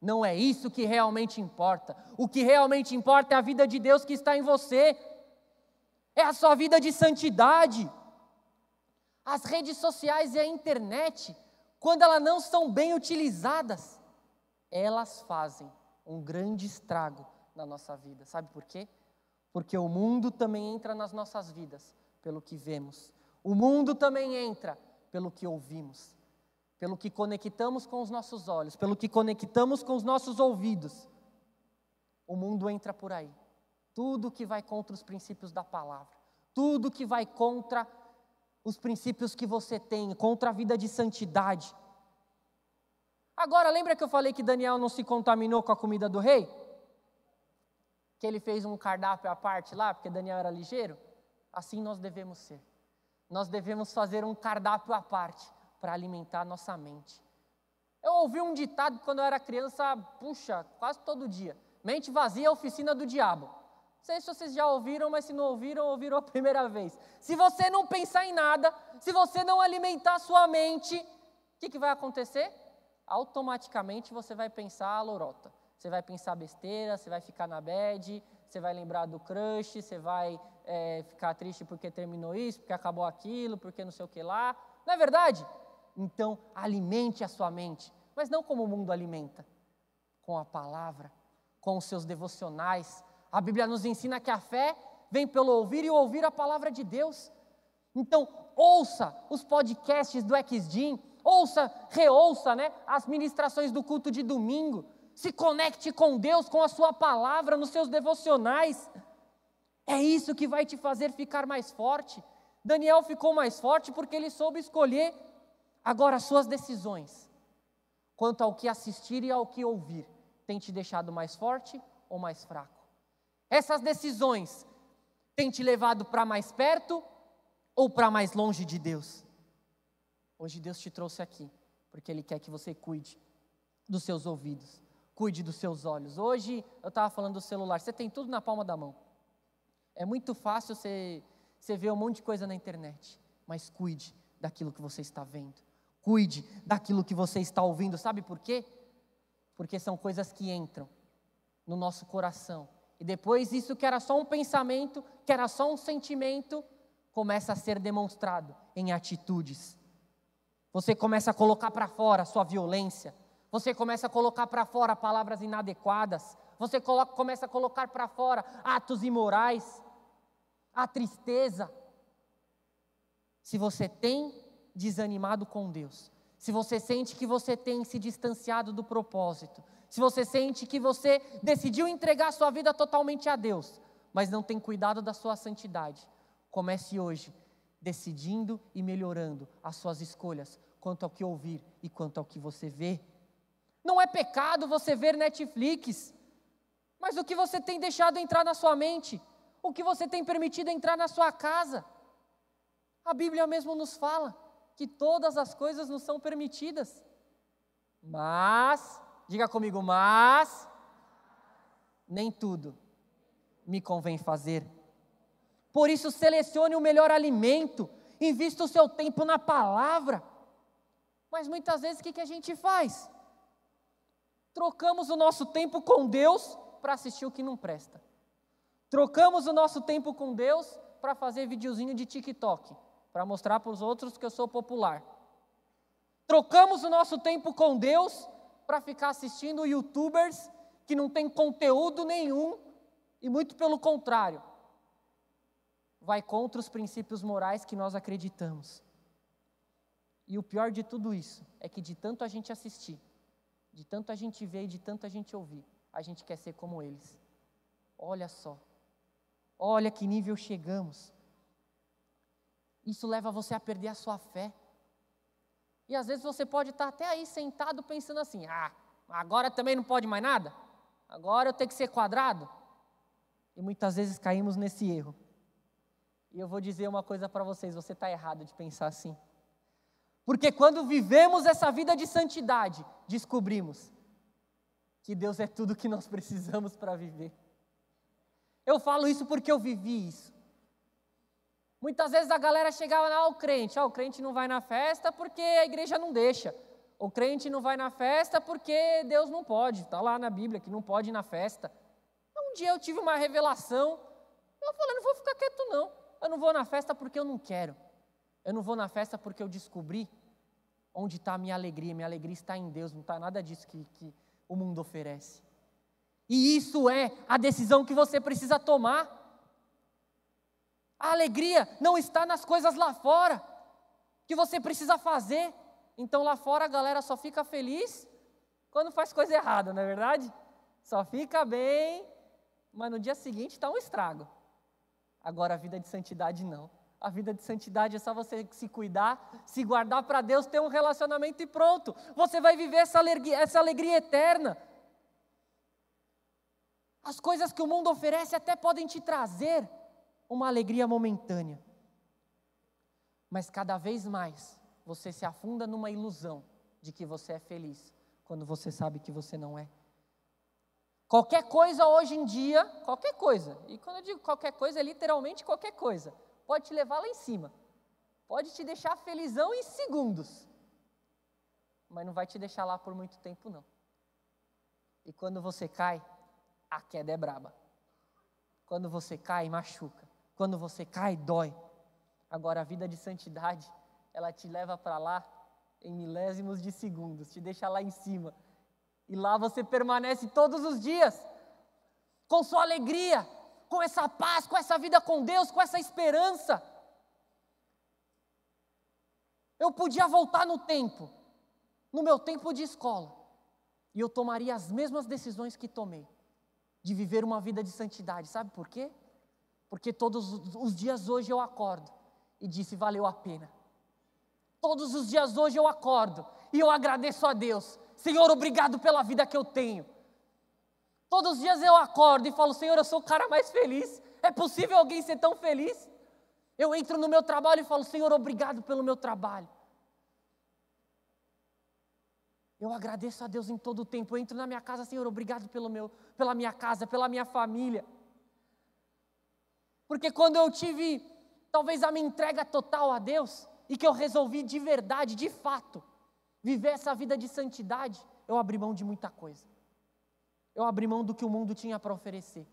Não é isso que realmente importa. O que realmente importa é a vida de Deus que está em você. É a sua vida de santidade. As redes sociais e a internet, quando elas não são bem utilizadas, elas fazem um grande estrago na nossa vida. Sabe por quê? Porque o mundo também entra nas nossas vidas pelo que vemos. O mundo também entra pelo que ouvimos, pelo que conectamos com os nossos olhos, pelo que conectamos com os nossos ouvidos. O mundo entra por aí. Tudo que vai contra os princípios da palavra, tudo que vai contra os princípios que você tem, contra a vida de santidade. Agora, lembra que eu falei que Daniel não se contaminou com a comida do rei? Que ele fez um cardápio à parte lá, porque Daniel era ligeiro? assim nós devemos ser. Nós devemos fazer um cardápio à parte para alimentar nossa mente. Eu ouvi um ditado quando eu era criança, puxa, quase todo dia. Mente vazia é oficina do diabo. Sei se vocês já ouviram, mas se não ouviram, ouviram a primeira vez. Se você não pensar em nada, se você não alimentar sua mente, o que, que vai acontecer? Automaticamente você vai pensar a lorota. Você vai pensar besteira, você vai ficar na bad, você vai lembrar do crush, você vai é, ficar triste porque terminou isso, porque acabou aquilo, porque não sei o que lá. Não é verdade? Então, alimente a sua mente, mas não como o mundo alimenta com a palavra, com os seus devocionais. A Bíblia nos ensina que a fé vem pelo ouvir e ouvir a palavra de Deus. Então, ouça os podcasts do XDIN, ouça, reouça né, as ministrações do culto de domingo. Se conecte com Deus, com a sua palavra, nos seus devocionais. É isso que vai te fazer ficar mais forte. Daniel ficou mais forte porque ele soube escolher agora as suas decisões. Quanto ao que assistir e ao que ouvir, tem te deixado mais forte ou mais fraco? Essas decisões têm te levado para mais perto ou para mais longe de Deus? Hoje Deus te trouxe aqui, porque Ele quer que você cuide dos seus ouvidos, cuide dos seus olhos. Hoje eu estava falando do celular, você tem tudo na palma da mão. É muito fácil você, você ver um monte de coisa na internet, mas cuide daquilo que você está vendo. Cuide daquilo que você está ouvindo. Sabe por quê? Porque são coisas que entram no nosso coração. E depois isso que era só um pensamento, que era só um sentimento, começa a ser demonstrado em atitudes. Você começa a colocar para fora a sua violência. Você começa a colocar para fora palavras inadequadas. Você coloca, começa a colocar para fora atos imorais a tristeza. Se você tem desanimado com Deus, se você sente que você tem se distanciado do propósito, se você sente que você decidiu entregar sua vida totalmente a Deus, mas não tem cuidado da sua santidade, comece hoje decidindo e melhorando as suas escolhas quanto ao que ouvir e quanto ao que você vê. Não é pecado você ver Netflix, mas o que você tem deixado entrar na sua mente? o que você tem permitido entrar na sua casa. A Bíblia mesmo nos fala que todas as coisas nos são permitidas. Mas, diga comigo, mas nem tudo me convém fazer. Por isso, selecione o melhor alimento, invista o seu tempo na palavra. Mas muitas vezes o que, que a gente faz? Trocamos o nosso tempo com Deus para assistir o que não presta. Trocamos o nosso tempo com Deus para fazer videozinho de TikTok, para mostrar para os outros que eu sou popular. Trocamos o nosso tempo com Deus para ficar assistindo youtubers que não têm conteúdo nenhum e muito pelo contrário, vai contra os princípios morais que nós acreditamos. E o pior de tudo isso é que de tanto a gente assistir, de tanto a gente ver e de tanto a gente ouvir, a gente quer ser como eles. Olha só. Olha que nível chegamos. isso leva você a perder a sua fé. E às vezes você pode estar até aí sentado pensando assim: ah, agora também não pode mais nada? Agora eu tenho que ser quadrado? E muitas vezes caímos nesse erro. E eu vou dizer uma coisa para vocês: você está errado de pensar assim. Porque quando vivemos essa vida de santidade, descobrimos que Deus é tudo que nós precisamos para viver. Eu falo isso porque eu vivi isso. Muitas vezes a galera chegava lá, ah, o crente, ah, o crente não vai na festa porque a igreja não deixa. O crente não vai na festa porque Deus não pode. Está lá na Bíblia que não pode ir na festa. Um dia eu tive uma revelação. Eu falei, não vou ficar quieto não. Eu não vou na festa porque eu não quero. Eu não vou na festa porque eu descobri onde está a minha alegria. Minha alegria está em Deus, não está nada disso que, que o mundo oferece. E isso é a decisão que você precisa tomar. A alegria não está nas coisas lá fora que você precisa fazer. Então lá fora a galera só fica feliz quando faz coisa errada, não é verdade? Só fica bem, mas no dia seguinte está um estrago. Agora a vida de santidade não. A vida de santidade é só você se cuidar, se guardar para Deus, ter um relacionamento e pronto. Você vai viver essa alegria, essa alegria eterna. As coisas que o mundo oferece até podem te trazer uma alegria momentânea. Mas cada vez mais você se afunda numa ilusão de que você é feliz, quando você sabe que você não é. Qualquer coisa hoje em dia, qualquer coisa, e quando eu digo qualquer coisa, é literalmente qualquer coisa, pode te levar lá em cima, pode te deixar felizão em segundos, mas não vai te deixar lá por muito tempo, não. E quando você cai, a queda é braba. Quando você cai, machuca. Quando você cai, dói. Agora, a vida de santidade, ela te leva para lá em milésimos de segundos, te deixa lá em cima. E lá você permanece todos os dias, com sua alegria, com essa paz, com essa vida com Deus, com essa esperança. Eu podia voltar no tempo, no meu tempo de escola, e eu tomaria as mesmas decisões que tomei de viver uma vida de santidade. Sabe por quê? Porque todos os dias hoje eu acordo e disse: valeu a pena. Todos os dias hoje eu acordo e eu agradeço a Deus. Senhor, obrigado pela vida que eu tenho. Todos os dias eu acordo e falo: Senhor, eu sou o cara mais feliz. É possível alguém ser tão feliz? Eu entro no meu trabalho e falo: Senhor, obrigado pelo meu trabalho. Eu agradeço a Deus em todo o tempo. Eu entro na minha casa, Senhor, obrigado pelo meu, pela minha casa, pela minha família. Porque quando eu tive talvez a minha entrega total a Deus e que eu resolvi de verdade, de fato, viver essa vida de santidade, eu abri mão de muita coisa. Eu abri mão do que o mundo tinha para oferecer.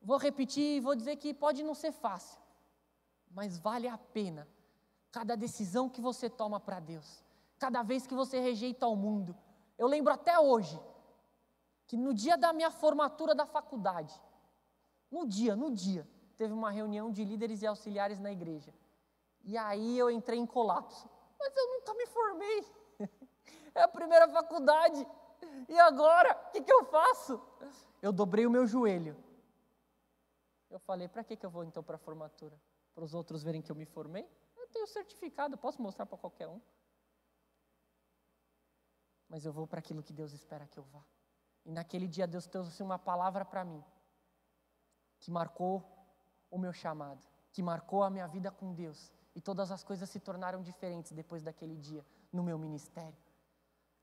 Vou repetir e vou dizer que pode não ser fácil, mas vale a pena cada decisão que você toma para Deus cada vez que você rejeita o mundo. Eu lembro até hoje que no dia da minha formatura da faculdade, no dia, no dia, teve uma reunião de líderes e auxiliares na igreja. E aí eu entrei em colapso. Mas eu nunca me formei. É a primeira faculdade. E agora? O que, que eu faço? Eu dobrei o meu joelho. Eu falei: para que, que eu vou então para a formatura? Para os outros verem que eu me formei? Eu tenho certificado, posso mostrar para qualquer um mas eu vou para aquilo que Deus espera que eu vá. E naquele dia Deus trouxe uma palavra para mim que marcou o meu chamado, que marcou a minha vida com Deus. E todas as coisas se tornaram diferentes depois daquele dia no meu ministério.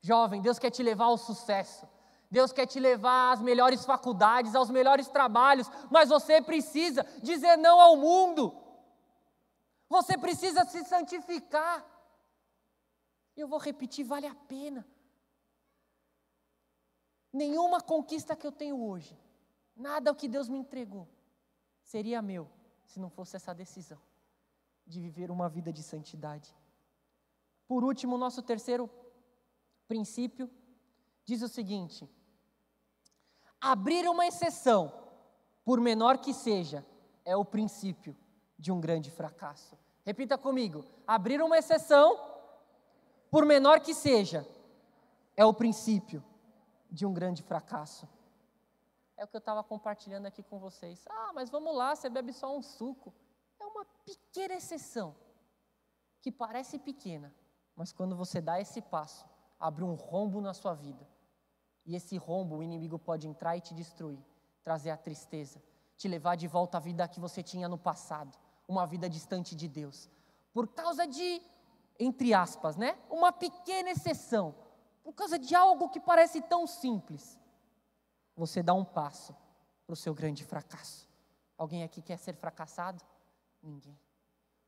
Jovem, Deus quer te levar ao sucesso. Deus quer te levar às melhores faculdades, aos melhores trabalhos, mas você precisa dizer não ao mundo. Você precisa se santificar. Eu vou repetir, vale a pena. Nenhuma conquista que eu tenho hoje, nada o que Deus me entregou, seria meu se não fosse essa decisão de viver uma vida de santidade. Por último, nosso terceiro princípio diz o seguinte: abrir uma exceção, por menor que seja, é o princípio de um grande fracasso. Repita comigo: abrir uma exceção, por menor que seja, é o princípio de um grande fracasso. É o que eu estava compartilhando aqui com vocês. Ah, mas vamos lá, você bebe só um suco. é uma pequena exceção, que parece pequena, mas quando você dá esse passo, abre um rombo na sua vida. E esse rombo o inimigo pode entrar e te destruir, trazer a tristeza, te levar de volta à vida que você tinha no passado, uma vida distante de Deus. Por causa de, entre aspas, né? Uma pequena exceção, por causa de algo que parece tão simples. Você dá um passo para o seu grande fracasso. Alguém aqui quer ser fracassado? Ninguém.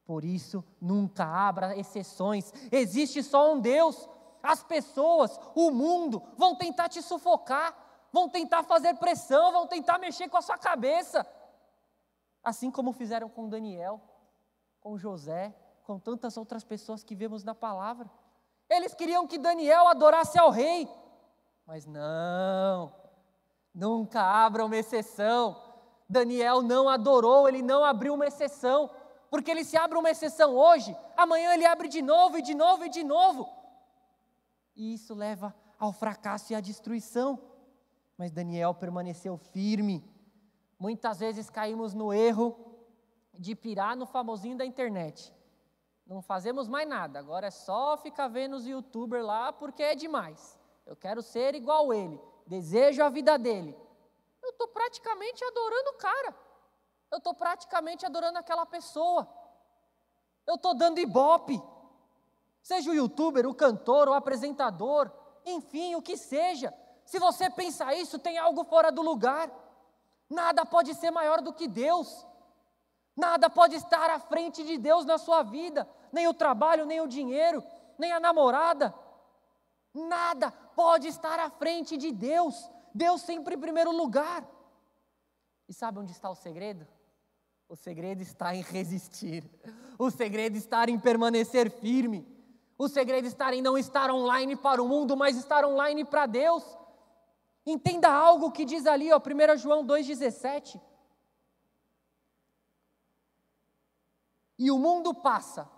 Por isso, nunca abra exceções. Existe só um Deus. As pessoas, o mundo, vão tentar te sufocar, vão tentar fazer pressão, vão tentar mexer com a sua cabeça. Assim como fizeram com Daniel, com José, com tantas outras pessoas que vemos na palavra. Eles queriam que Daniel adorasse ao rei, mas não, nunca abra uma exceção. Daniel não adorou, ele não abriu uma exceção, porque ele se abre uma exceção hoje, amanhã ele abre de novo e de novo e de novo. E isso leva ao fracasso e à destruição. Mas Daniel permaneceu firme. Muitas vezes caímos no erro de pirar no famosinho da internet. Não fazemos mais nada, agora é só ficar vendo os youtubers lá porque é demais. Eu quero ser igual ele, desejo a vida dele. Eu estou praticamente adorando o cara. Eu estou praticamente adorando aquela pessoa. Eu estou dando ibope. Seja o youtuber, o cantor, o apresentador, enfim, o que seja. Se você pensa isso, tem algo fora do lugar. Nada pode ser maior do que Deus. Nada pode estar à frente de Deus na sua vida, nem o trabalho, nem o dinheiro, nem a namorada. Nada pode estar à frente de Deus. Deus sempre em primeiro lugar. E sabe onde está o segredo? O segredo está em resistir. O segredo está em permanecer firme. O segredo está em não estar online para o mundo, mas estar online para Deus. Entenda algo que diz ali, ó, 1 João 2,17. E o mundo passa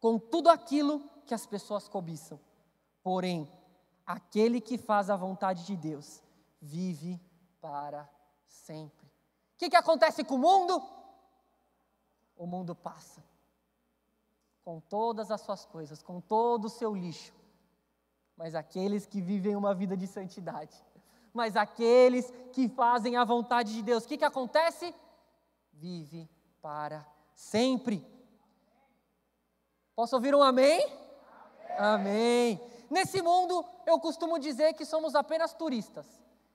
com tudo aquilo que as pessoas cobiçam. Porém, aquele que faz a vontade de Deus vive para sempre. O que, que acontece com o mundo? O mundo passa com todas as suas coisas, com todo o seu lixo. Mas aqueles que vivem uma vida de santidade, mas aqueles que fazem a vontade de Deus, o que, que acontece? Vive para sempre. Posso ouvir um amém? Amém. amém. Nesse mundo, eu costumo dizer que somos apenas turistas,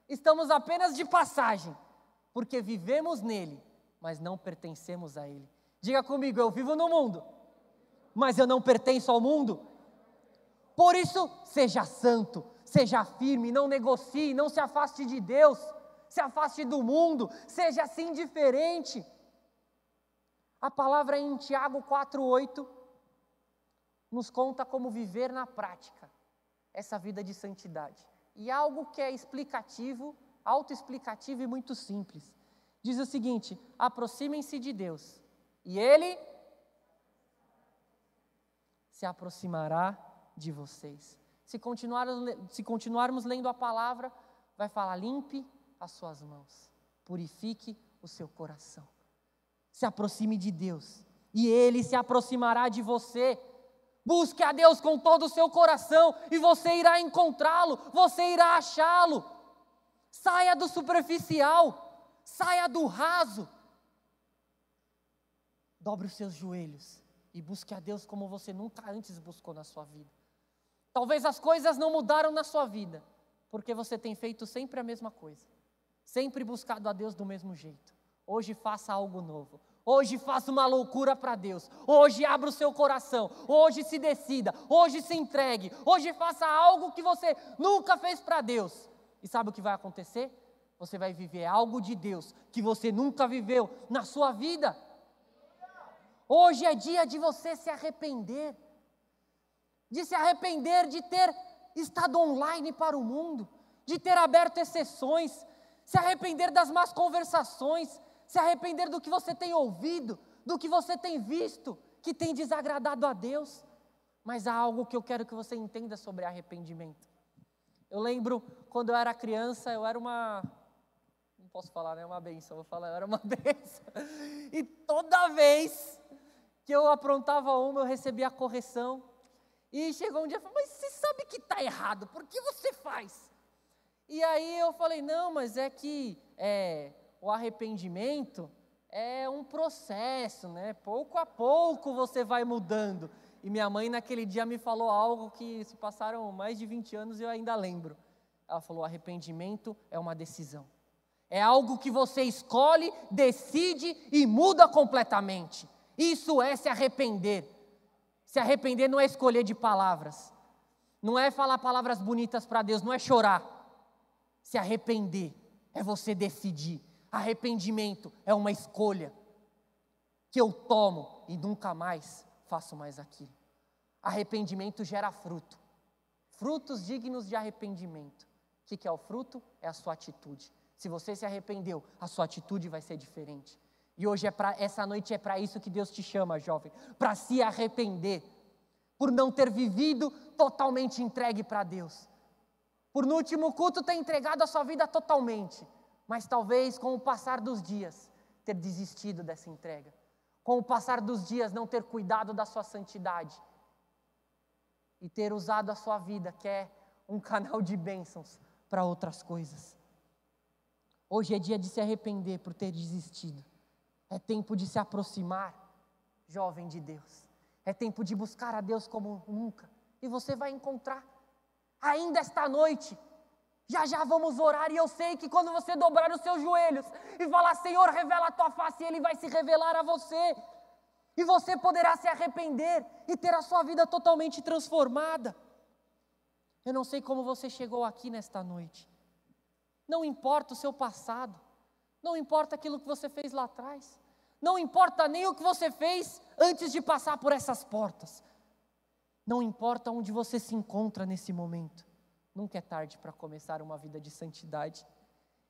estamos apenas de passagem, porque vivemos nele, mas não pertencemos a ele. Diga comigo, eu vivo no mundo, mas eu não pertenço ao mundo. Por isso, seja santo, seja firme, não negocie, não se afaste de Deus, se afaste do mundo, seja assim diferente. A palavra em Tiago 4,8 nos conta como viver na prática essa vida de santidade. E algo que é explicativo, autoexplicativo e muito simples. Diz o seguinte: aproximem-se de Deus, e Ele se aproximará de vocês. Se, continuar, se continuarmos lendo a palavra, vai falar: limpe as suas mãos, purifique o seu coração. Se aproxime de Deus, e Ele se aproximará de você. Busque a Deus com todo o seu coração e você irá encontrá-lo, você irá achá-lo. Saia do superficial, saia do raso. Dobre os seus joelhos e busque a Deus como você nunca antes buscou na sua vida. Talvez as coisas não mudaram na sua vida, porque você tem feito sempre a mesma coisa, sempre buscado a Deus do mesmo jeito. Hoje faça algo novo. Hoje faça uma loucura para Deus. Hoje abra o seu coração. Hoje se decida. Hoje se entregue. Hoje faça algo que você nunca fez para Deus. E sabe o que vai acontecer? Você vai viver algo de Deus que você nunca viveu na sua vida. Hoje é dia de você se arrepender. De se arrepender de ter estado online para o mundo, de ter aberto exceções, se arrepender das más conversações, se arrepender do que você tem ouvido, do que você tem visto, que tem desagradado a Deus. Mas há algo que eu quero que você entenda sobre arrependimento. Eu lembro quando eu era criança, eu era uma. posso falar, né? Uma benção. Vou falar, era uma benção. E toda vez que eu aprontava uma, eu recebia a correção. E chegou um dia e falou: Mas você sabe que está errado, por que você faz? E aí eu falei: Não, mas é que é, o arrependimento é um processo, né? Pouco a pouco você vai mudando. E minha mãe naquele dia me falou algo que se passaram mais de 20 anos e eu ainda lembro. Ela falou: arrependimento é uma decisão. É algo que você escolhe, decide e muda completamente. Isso é se arrepender. Se arrepender não é escolher de palavras, não é falar palavras bonitas para Deus, não é chorar. Se arrepender é você decidir. Arrependimento é uma escolha que eu tomo e nunca mais faço mais aquilo. Arrependimento gera fruto, frutos dignos de arrependimento. O que é o fruto? É a sua atitude. Se você se arrependeu, a sua atitude vai ser diferente. E hoje é para essa noite é para isso que Deus te chama, jovem, para se arrepender por não ter vivido totalmente entregue para Deus. Por no último culto ter entregado a sua vida totalmente, mas talvez com o passar dos dias ter desistido dessa entrega. Com o passar dos dias não ter cuidado da sua santidade e ter usado a sua vida, que é um canal de bênçãos, para outras coisas. Hoje é dia de se arrepender por ter desistido. É tempo de se aproximar, jovem de Deus. É tempo de buscar a Deus como nunca. E você vai encontrar. Ainda esta noite, já já vamos orar. E eu sei que quando você dobrar os seus joelhos e falar, Senhor, revela a tua face, Ele vai se revelar a você. E você poderá se arrepender e ter a sua vida totalmente transformada. Eu não sei como você chegou aqui nesta noite. Não importa o seu passado. Não importa aquilo que você fez lá atrás. Não importa nem o que você fez antes de passar por essas portas. Não importa onde você se encontra nesse momento. Nunca é tarde para começar uma vida de santidade.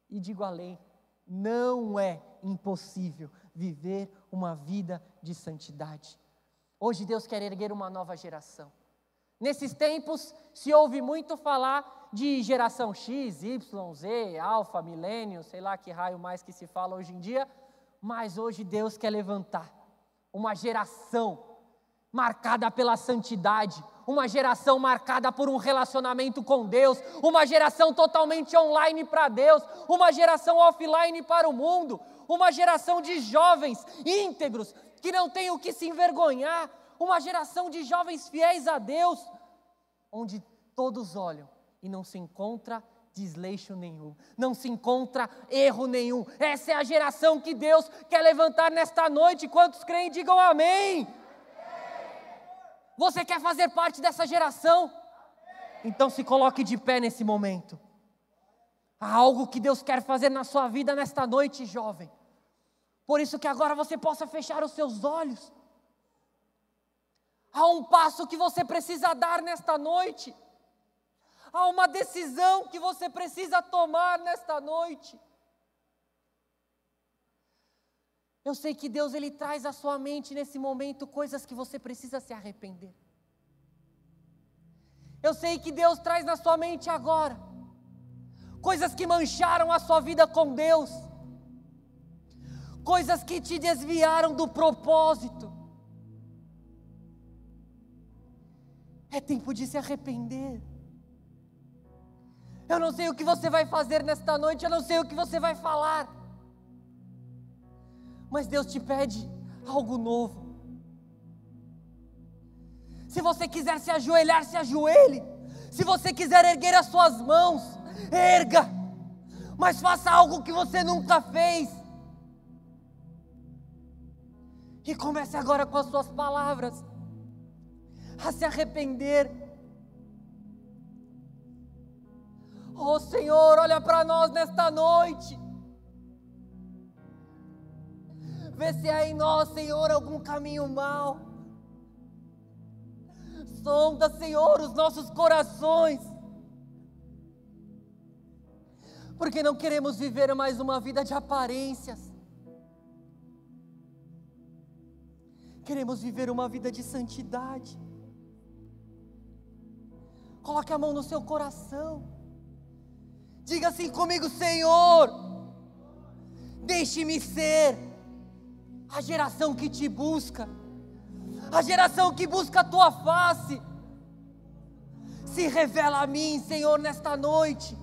E digo além, não é impossível viver uma vida de santidade. Hoje Deus quer erguer uma nova geração. Nesses tempos se ouve muito falar de geração X, Y, Z, Alfa, Milênio, sei lá que raio mais que se fala hoje em dia, mas hoje Deus quer levantar uma geração marcada pela santidade, uma geração marcada por um relacionamento com Deus, uma geração totalmente online para Deus, uma geração offline para o mundo, uma geração de jovens íntegros que não tem o que se envergonhar, uma geração de jovens fiéis a Deus, onde todos olham e não se encontra desleixo nenhum, não se encontra erro nenhum. Essa é a geração que Deus quer levantar nesta noite. Quantos creem, digam amém. Você quer fazer parte dessa geração? Então se coloque de pé nesse momento. Há algo que Deus quer fazer na sua vida nesta noite, jovem. Por isso que agora você possa fechar os seus olhos. Há um passo que você precisa dar nesta noite. Há uma decisão que você precisa tomar nesta noite. Eu sei que Deus ele traz à sua mente nesse momento coisas que você precisa se arrepender. Eu sei que Deus traz na sua mente agora coisas que mancharam a sua vida com Deus, coisas que te desviaram do propósito. É tempo de se arrepender. Eu não sei o que você vai fazer nesta noite, eu não sei o que você vai falar. Mas Deus te pede algo novo. Se você quiser se ajoelhar, se ajoelhe. Se você quiser erguer as suas mãos, erga. Mas faça algo que você nunca fez. E comece agora com as suas palavras a se arrepender Oh Senhor, olha para nós nesta noite. Vê se há em nós, Senhor, algum caminho mau. Sonda, Senhor, os nossos corações. Porque não queremos viver mais uma vida de aparências. Queremos viver uma vida de santidade. Coloque a mão no seu coração. Diga assim comigo, Senhor, Deixe-me ser a geração que te busca, a geração que busca a tua face. Se revela a mim, Senhor, nesta noite.